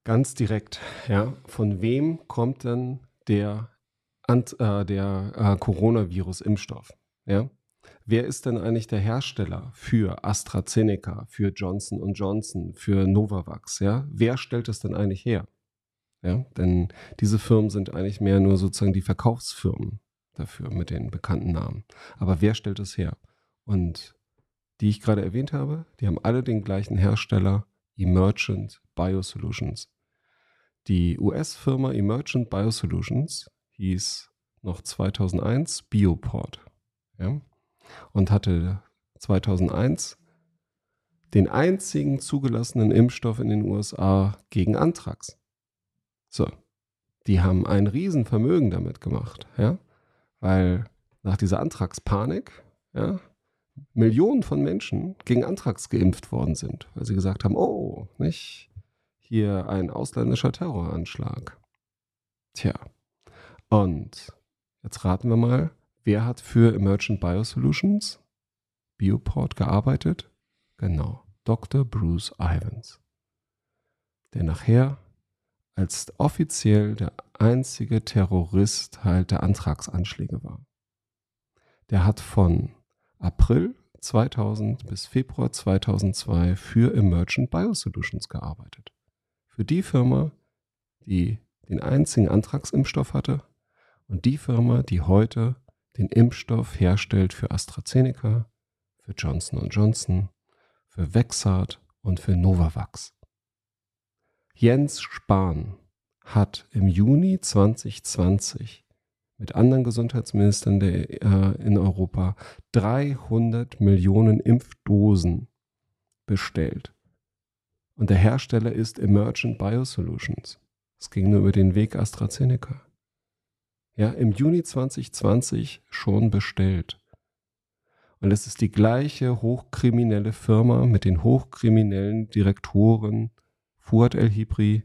Speaker 2: Ganz direkt, ja. Von wem kommt denn der, äh, der äh, Coronavirus-Impfstoff? Ja, Wer ist denn eigentlich der Hersteller für AstraZeneca, für Johnson Johnson, für Novavax? Ja? Wer stellt das denn eigentlich her? Ja? Denn diese Firmen sind eigentlich mehr nur sozusagen die Verkaufsfirmen dafür mit den bekannten Namen. Aber wer stellt es her? Und die ich gerade erwähnt habe, die haben alle den gleichen Hersteller, Emergent Biosolutions. Die US-Firma Emergent Biosolutions hieß noch 2001 Bioport. Ja? und hatte 2001 den einzigen zugelassenen Impfstoff in den USA gegen Anthrax. So, die haben ein Riesenvermögen damit gemacht, ja, weil nach dieser Anthrax-Panik, ja, Millionen von Menschen gegen Anthrax geimpft worden sind, weil sie gesagt haben, oh, nicht hier ein ausländischer Terroranschlag. Tja, und jetzt raten wir mal, Wer hat für Emergent Biosolutions, Bioport, gearbeitet? Genau, Dr. Bruce Ivans, der nachher als offiziell der einzige Terrorist halt der Antragsanschläge war. Der hat von April 2000 bis Februar 2002 für Emergent Biosolutions gearbeitet. Für die Firma, die den einzigen Antragsimpfstoff hatte und die Firma, die heute den Impfstoff herstellt für AstraZeneca, für Johnson Johnson, für Vexart und für Novavax. Jens Spahn hat im Juni 2020 mit anderen Gesundheitsministern der, äh, in Europa 300 Millionen Impfdosen bestellt. Und der Hersteller ist Emergent Biosolutions. Es ging nur über den Weg AstraZeneca ja, im Juni 2020 schon bestellt. Und es ist die gleiche hochkriminelle Firma mit den hochkriminellen Direktoren Fuad El-Hibri,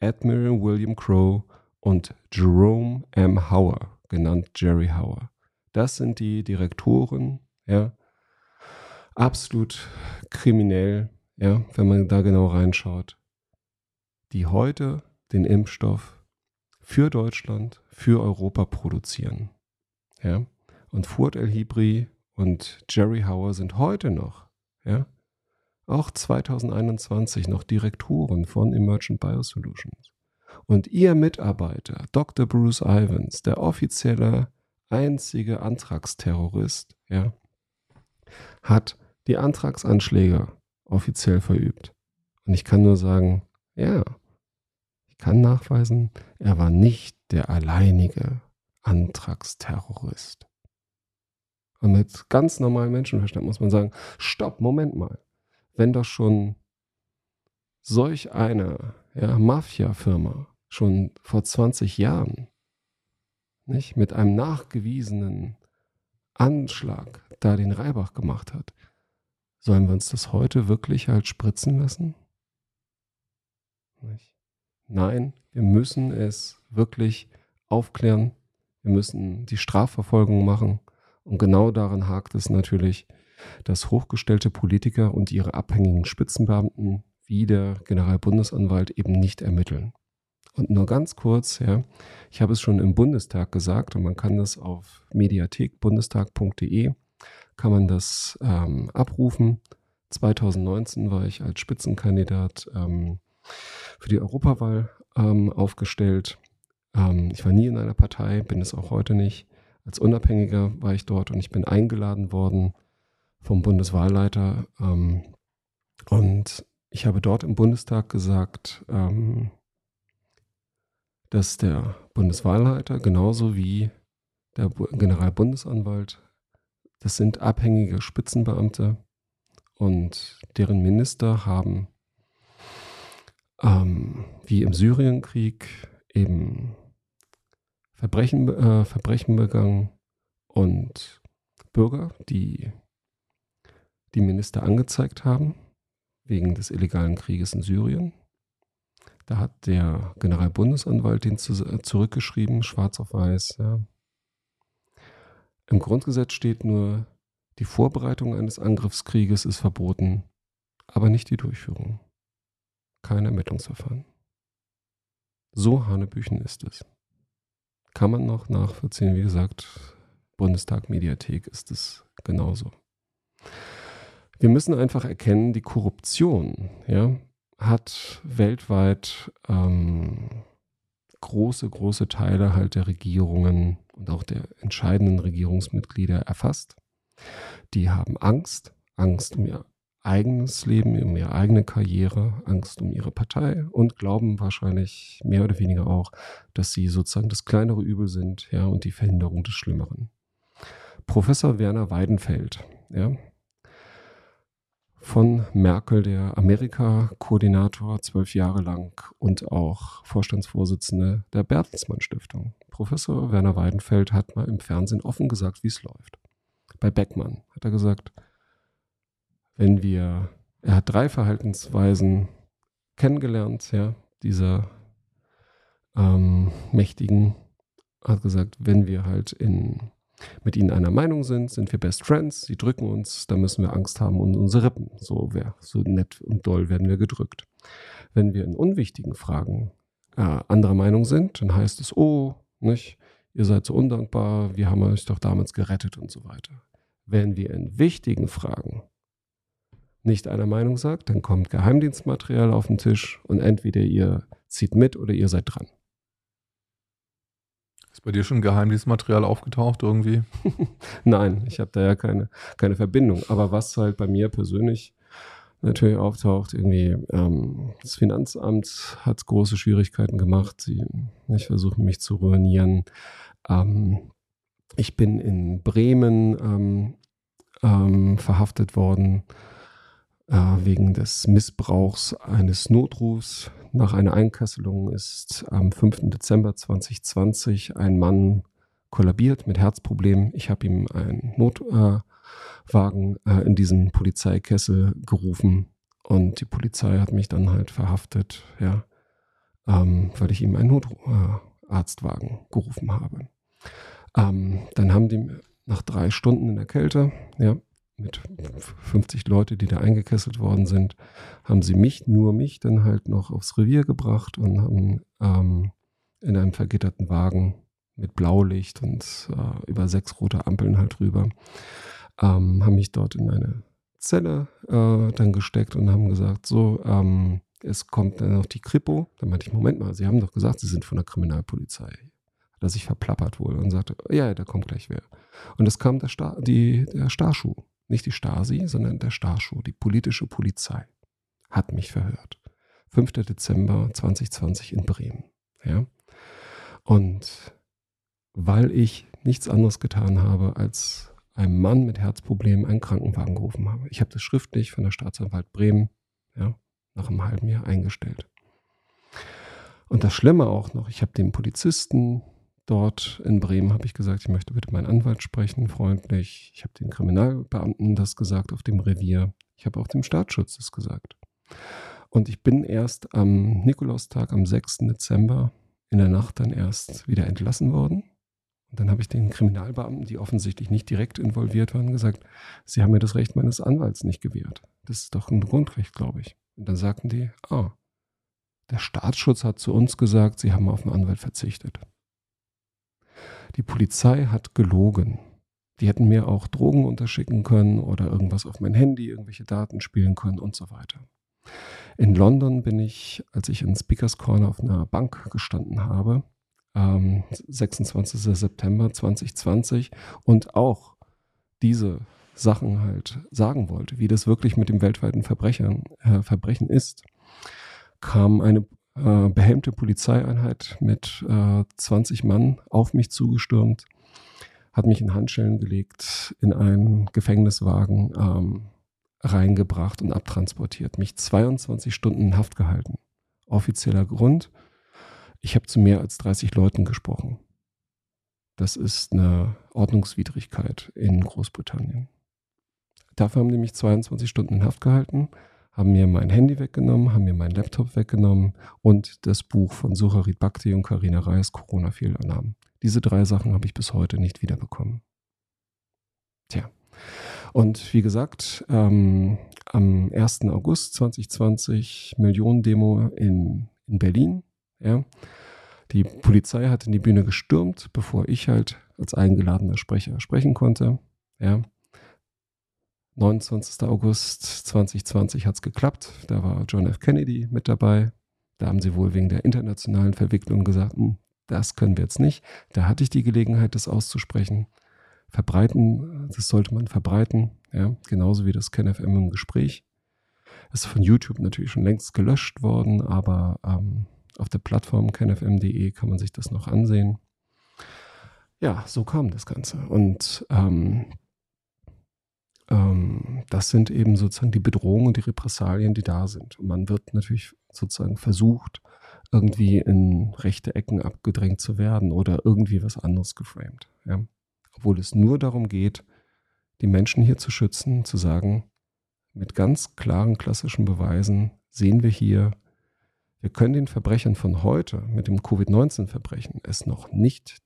Speaker 2: Admiral William Crow und Jerome M. Hauer, genannt Jerry Hauer. Das sind die Direktoren, ja, absolut kriminell, ja, wenn man da genau reinschaut, die heute den Impfstoff für Deutschland, für Europa produzieren. Ja? Und Furt El Hibri und Jerry Hauer sind heute noch, ja, auch 2021 noch Direktoren von Emergent Biosolutions. Und ihr Mitarbeiter, Dr. Bruce Ivans, der offizielle einzige Antragsterrorist, ja, hat die Antragsanschläge offiziell verübt. Und ich kann nur sagen, ja, ich kann nachweisen, er war nicht der alleinige Antragsterrorist. Und mit ganz normalem Menschenverstand muss man sagen, stopp, Moment mal. Wenn doch schon solch eine ja, Mafia-Firma schon vor 20 Jahren nicht, mit einem nachgewiesenen Anschlag da den Reibach gemacht hat, sollen wir uns das heute wirklich halt spritzen lassen? Nein, wir müssen es wirklich aufklären. Wir müssen die Strafverfolgung machen. Und genau daran hakt es natürlich, dass hochgestellte Politiker und ihre abhängigen Spitzenbeamten wie der Generalbundesanwalt eben nicht ermitteln. Und nur ganz kurz, ja, ich habe es schon im Bundestag gesagt und man kann das auf mediathekbundestag.de kann man das ähm, abrufen. 2019 war ich als Spitzenkandidat ähm, für die Europawahl ähm, aufgestellt. Ähm, ich war nie in einer Partei, bin es auch heute nicht. Als Unabhängiger war ich dort und ich bin eingeladen worden vom Bundeswahlleiter. Ähm, und ich habe dort im Bundestag gesagt, ähm, dass der Bundeswahlleiter genauso wie der Generalbundesanwalt, das sind abhängige Spitzenbeamte und deren Minister haben ähm, wie im Syrienkrieg eben Verbrechen, äh, Verbrechen begangen und Bürger, die die Minister angezeigt haben wegen des illegalen Krieges in Syrien. Da hat der Generalbundesanwalt den zu, zurückgeschrieben, schwarz auf weiß. Ja. Im Grundgesetz steht nur, die Vorbereitung eines Angriffskrieges ist verboten, aber nicht die Durchführung. Kein Ermittlungsverfahren. So Hanebüchen ist es. Kann man noch nachvollziehen, wie gesagt, Bundestag Mediathek ist es genauso. Wir müssen einfach erkennen, die Korruption ja, hat weltweit ähm, große, große Teile halt der Regierungen und auch der entscheidenden Regierungsmitglieder erfasst. Die haben Angst, Angst um ihr eigenes Leben, um ihre eigene Karriere, Angst um ihre Partei und glauben wahrscheinlich mehr oder weniger auch, dass sie sozusagen das kleinere Übel sind, ja, und die Verhinderung des Schlimmeren. Professor Werner Weidenfeld, ja, von Merkel, der Amerika-Koordinator zwölf Jahre lang und auch Vorstandsvorsitzende der Bertelsmann Stiftung. Professor Werner Weidenfeld hat mal im Fernsehen offen gesagt, wie es läuft. Bei Beckmann hat er gesagt, wenn wir, er hat drei Verhaltensweisen kennengelernt, ja, dieser ähm, Mächtigen, hat gesagt, wenn wir halt in mit ihnen einer Meinung sind, sind wir Best Friends, sie drücken uns, da müssen wir Angst haben um unsere Rippen. So, wär, so nett und doll werden wir gedrückt. Wenn wir in unwichtigen Fragen äh, anderer Meinung sind, dann heißt es, oh, nicht, ihr seid so undankbar, wir haben euch doch damals gerettet und so weiter. Wenn wir in wichtigen Fragen nicht einer Meinung sagt, dann kommt Geheimdienstmaterial auf den Tisch und entweder ihr zieht mit oder ihr seid dran.
Speaker 1: Ist bei dir schon Geheimdienstmaterial aufgetaucht irgendwie?
Speaker 2: Nein, ich habe da ja keine, keine Verbindung. Aber was halt bei mir persönlich natürlich auftaucht, irgendwie ähm, das Finanzamt hat große Schwierigkeiten gemacht. Sie ich versuche mich zu ruinieren. Ähm, ich bin in Bremen ähm, ähm verhaftet worden äh, wegen des Missbrauchs eines Notrufs. Nach einer Einkesselung ist am 5. Dezember 2020 ein Mann kollabiert mit Herzproblemen. Ich habe ihm einen Notwagen äh, äh, in diesen Polizeikessel gerufen und die Polizei hat mich dann halt verhaftet, ja, ähm, weil ich ihm einen Notarztwagen gerufen habe. Ähm, dann haben die nach drei Stunden in der Kälte, ja, mit 50 Leute, die da eingekesselt worden sind, haben sie mich, nur mich, dann halt noch aufs Revier gebracht und haben ähm, in einem vergitterten Wagen mit Blaulicht und äh, über sechs rote Ampeln halt rüber, ähm, haben mich dort in eine Zelle äh, dann gesteckt und haben gesagt, so, ähm, es kommt dann noch die Kripo. Dann meinte ich, Moment mal, Sie haben doch gesagt, Sie sind von der Kriminalpolizei. Hat er sich verplappert wohl und sagte, ja, da kommt gleich wer. Und es kam der, Star, die, der Starschuh nicht die Stasi, sondern der Starschuh, die politische Polizei, hat mich verhört. 5. Dezember 2020 in Bremen. Ja? Und weil ich nichts anderes getan habe, als einem Mann mit Herzproblemen einen Krankenwagen gerufen habe. Ich habe das schriftlich von der Staatsanwalt Bremen ja, nach einem halben Jahr eingestellt. Und das Schlimme auch noch, ich habe den Polizisten dort in Bremen habe ich gesagt, ich möchte bitte meinen Anwalt sprechen, freundlich. Ich habe den Kriminalbeamten das gesagt auf dem Revier. Ich habe auch dem Staatsschutz das gesagt. Und ich bin erst am Nikolaustag, am 6. Dezember, in der Nacht dann erst wieder entlassen worden. Und dann habe ich den Kriminalbeamten, die offensichtlich nicht direkt involviert waren, gesagt, sie haben mir das Recht meines Anwalts nicht gewährt. Das ist doch ein Grundrecht, glaube ich. Und dann sagten die, ah, der Staatsschutz hat zu uns gesagt, sie haben auf einen Anwalt verzichtet. Die Polizei hat gelogen. Die hätten mir auch Drogen unterschicken können oder irgendwas auf mein Handy, irgendwelche Daten spielen können und so weiter. In London bin ich, als ich in Speakers Corner auf einer Bank gestanden habe, ähm, 26. September 2020 und auch diese Sachen halt sagen wollte, wie das wirklich mit dem weltweiten Verbrechern, äh, Verbrechen ist, kam eine äh, behelmte Polizeieinheit mit äh, 20 Mann auf mich zugestürmt, hat mich in Handschellen gelegt, in einen Gefängniswagen ähm, reingebracht und abtransportiert, mich 22 Stunden in Haft gehalten. Offizieller Grund, ich habe zu mehr als 30 Leuten gesprochen. Das ist eine Ordnungswidrigkeit in Großbritannien. Dafür haben die mich 22 Stunden in Haft gehalten, haben mir mein Handy weggenommen, haben mir meinen Laptop weggenommen und das Buch von Sucharit Bhakti und Karina Reis, Corona-Fehlannahmen. Diese drei Sachen habe ich bis heute nicht wiederbekommen. Tja. Und wie gesagt, ähm, am 1. August 2020 Millionendemo in, in Berlin. Ja. Die Polizei hat in die Bühne gestürmt, bevor ich halt als eingeladener Sprecher sprechen konnte. Ja. 29. August 2020 hat es geklappt. Da war John F. Kennedy mit dabei. Da haben sie wohl wegen der internationalen Verwicklung gesagt, hm, das können wir jetzt nicht. Da hatte ich die Gelegenheit, das auszusprechen. Verbreiten, das sollte man verbreiten, ja, genauso wie das KenFM im Gespräch. Ist von YouTube natürlich schon längst gelöscht worden, aber ähm, auf der Plattform kenfm.de kann man sich das noch ansehen. Ja, so kam das Ganze. Und ähm, das sind eben sozusagen die Bedrohungen und die Repressalien, die da sind. Und man wird natürlich sozusagen versucht, irgendwie in rechte Ecken abgedrängt zu werden oder irgendwie was anderes geframed. Ja. Obwohl es nur darum geht, die Menschen hier zu schützen, zu sagen, mit ganz klaren klassischen Beweisen sehen wir hier, wir können den Verbrechern von heute mit dem Covid-19-Verbrechen es noch nicht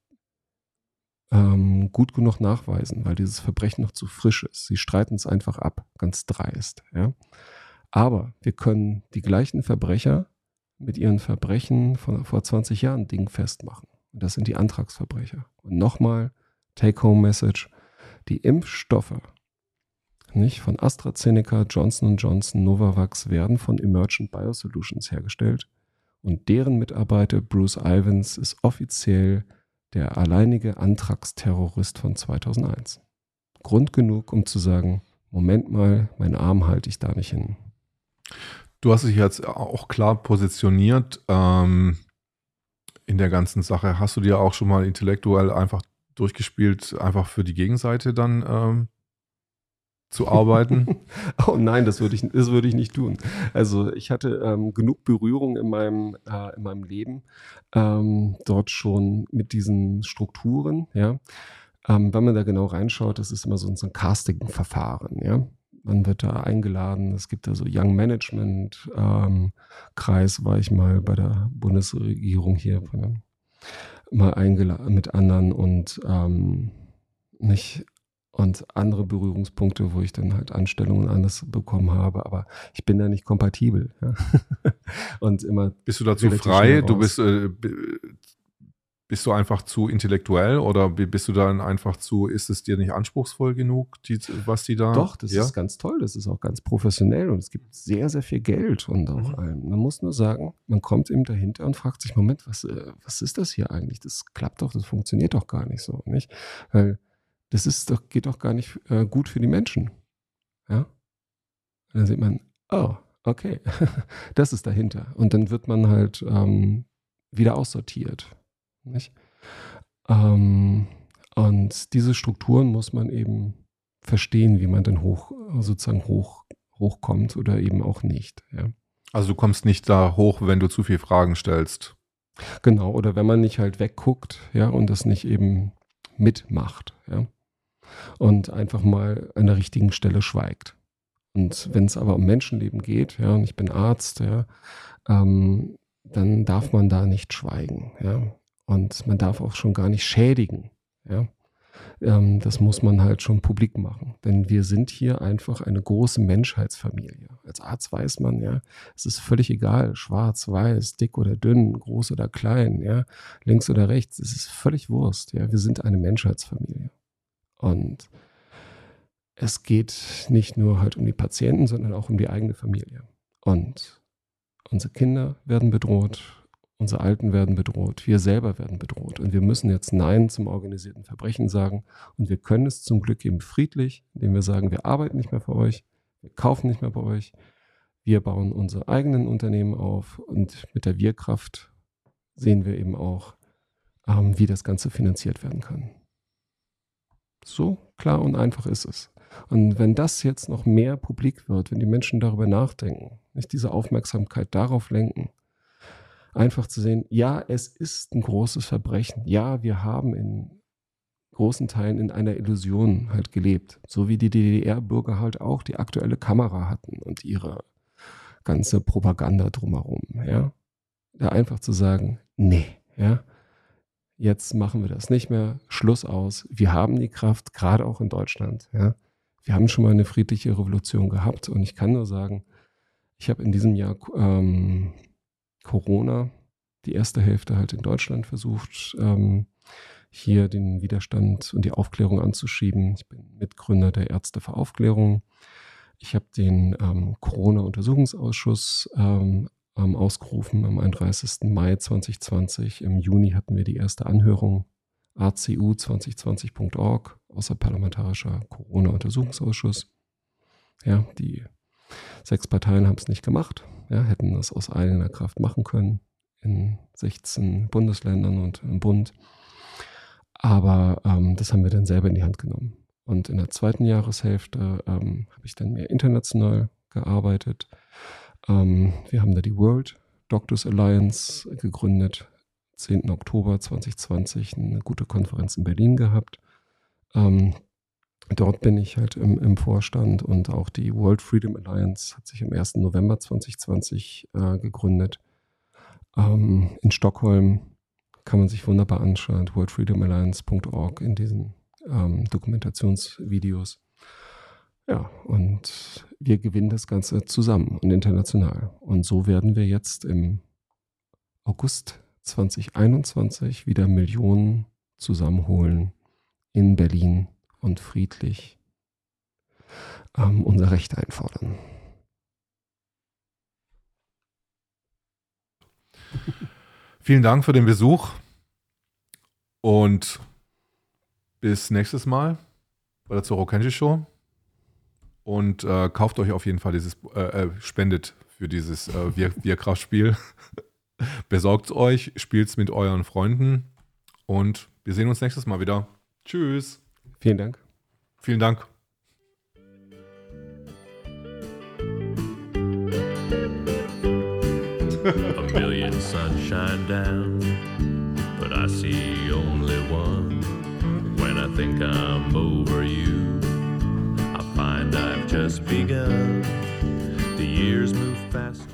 Speaker 2: ähm, gut genug nachweisen, weil dieses Verbrechen noch zu frisch ist. Sie streiten es einfach ab, ganz dreist. Ja? Aber wir können die gleichen Verbrecher mit ihren Verbrechen von vor 20 Jahren Ding festmachen. Und das sind die Antragsverbrecher. Und nochmal, Take-Home-Message, die Impfstoffe nicht, von AstraZeneca, Johnson Johnson, Novavax werden von Emergent Biosolutions hergestellt. Und deren Mitarbeiter Bruce Ivans ist offiziell der alleinige Antragsterrorist von 2001. Grund genug, um zu sagen, Moment mal, meinen Arm halte ich da nicht hin.
Speaker 1: Du hast dich jetzt auch klar positioniert ähm, in der ganzen Sache. Hast du dir auch schon mal intellektuell einfach durchgespielt, einfach für die Gegenseite dann ähm, zu arbeiten?
Speaker 2: oh nein, das würde ich, das würde ich nicht tun. Also ich hatte ähm, genug Berührung in meinem, äh, in meinem Leben ähm, dort schon mit diesen Strukturen. Ja, ähm, wenn man da genau reinschaut, das ist immer so, so ein Casting-Verfahren. Ja, man wird da eingeladen. Es gibt da so Young Management ähm, Kreis, war ich mal bei der Bundesregierung hier mal eingeladen mit anderen und ähm, nicht und andere Berührungspunkte, wo ich dann halt Anstellungen anders bekommen habe, aber ich bin da nicht kompatibel. Ja.
Speaker 1: und immer. Bist du dazu frei? Du bist äh, bist du einfach zu intellektuell oder bist du dann einfach zu, ist es dir nicht anspruchsvoll genug, die, was die da.
Speaker 2: Doch, das ja? ist ganz toll, das ist auch ganz professionell und es gibt sehr, sehr viel Geld und auch mhm. ein, man muss nur sagen, man kommt eben dahinter und fragt sich, Moment, was, äh, was ist das hier eigentlich? Das klappt doch, das funktioniert doch gar nicht so, nicht? Weil das ist doch, geht doch gar nicht äh, gut für die Menschen. Ja? Und dann sieht man, oh, okay, das ist dahinter. Und dann wird man halt ähm, wieder aussortiert. Ähm, und diese Strukturen muss man eben verstehen, wie man dann hoch, sozusagen hoch, hochkommt oder eben auch nicht. Ja.
Speaker 1: Also du kommst nicht da hoch, wenn du zu viele Fragen stellst.
Speaker 2: Genau, oder wenn man nicht halt wegguckt, ja, und das nicht eben mitmacht, ja. Und einfach mal an der richtigen Stelle schweigt. Und wenn es aber um Menschenleben geht, ja, und ich bin Arzt, ja, ähm, dann darf man da nicht schweigen, ja. Und man darf auch schon gar nicht schädigen. Ja? Ähm, das muss man halt schon publik machen. Denn wir sind hier einfach eine große Menschheitsfamilie. Als Arzt weiß man, ja, es ist völlig egal, schwarz, weiß, dick oder dünn, groß oder klein, ja, links oder rechts, es ist völlig Wurst. Ja? Wir sind eine Menschheitsfamilie. Und es geht nicht nur halt um die Patienten, sondern auch um die eigene Familie. Und unsere Kinder werden bedroht, Unsere Alten werden bedroht, wir selber werden bedroht. Und wir müssen jetzt Nein zum organisierten Verbrechen sagen. Und wir können es zum Glück eben friedlich, indem wir sagen, wir arbeiten nicht mehr für euch, wir kaufen nicht mehr bei euch, Wir bauen unsere eigenen Unternehmen auf und mit der Wirkraft sehen wir eben auch, ähm, wie das Ganze finanziert werden kann. So klar und einfach ist es. Und wenn das jetzt noch mehr publik wird, wenn die Menschen darüber nachdenken, nicht diese Aufmerksamkeit darauf lenken, einfach zu sehen, ja, es ist ein großes Verbrechen. Ja, wir haben in großen Teilen in einer Illusion halt gelebt. So wie die DDR-Bürger halt auch die aktuelle Kamera hatten und ihre ganze Propaganda drumherum, ja. Da einfach zu sagen, nee, ja, jetzt machen wir das nicht mehr, Schluss aus. Wir haben die Kraft, gerade auch in Deutschland, ja. Wir haben schon mal eine friedliche Revolution gehabt und ich kann nur sagen, ich habe in diesem Jahr ähm, Corona, die erste Hälfte halt in Deutschland versucht, ähm, hier den Widerstand und die Aufklärung anzuschieben. Ich bin Mitgründer der Ärzte für Aufklärung. Ich habe den ähm, Corona-Untersuchungsausschuss ähm, ähm, ausgerufen am 31. Mai 2020. Im Juni hatten wir die erste Anhörung acu2020.org, außerparlamentarischer Corona-Untersuchungsausschuss. Ja, die sechs Parteien haben es nicht gemacht, ja, hätten das aus eigener Kraft machen können in 16 Bundesländern und im Bund. Aber ähm, das haben wir dann selber in die Hand genommen. Und in der zweiten Jahreshälfte ähm, habe ich dann mehr international gearbeitet. Ähm, wir haben da die World Doctors Alliance gegründet. 10. Oktober 2020 eine gute Konferenz in Berlin gehabt. Ähm, dort bin ich halt im, im, Vorstand und auch die World Freedom Alliance hat sich am 1. November 2020 äh, gegründet. Ähm, in Stockholm kann man sich wunderbar anschauen, worldfreedomalliance.org in diesen ähm, Dokumentationsvideos. Ja, und wir gewinnen das Ganze zusammen und international. Und so werden wir jetzt im August 2021 wieder Millionen zusammenholen in Berlin und friedlich ähm, unser Recht einfordern.
Speaker 1: Vielen Dank für den Besuch und bis nächstes Mal bei der Zoro Kenji Show. Und äh, kauft euch auf jeden Fall dieses, äh, äh spendet für dieses äh, Wir Besorgt es euch, spielt es mit euren Freunden und wir sehen uns nächstes Mal wieder. Tschüss.
Speaker 2: Vielen Dank.
Speaker 1: Vielen Dank. A million sunshine down, but I see only one. When I think I'm over you, I find I've just begun. The years move fast.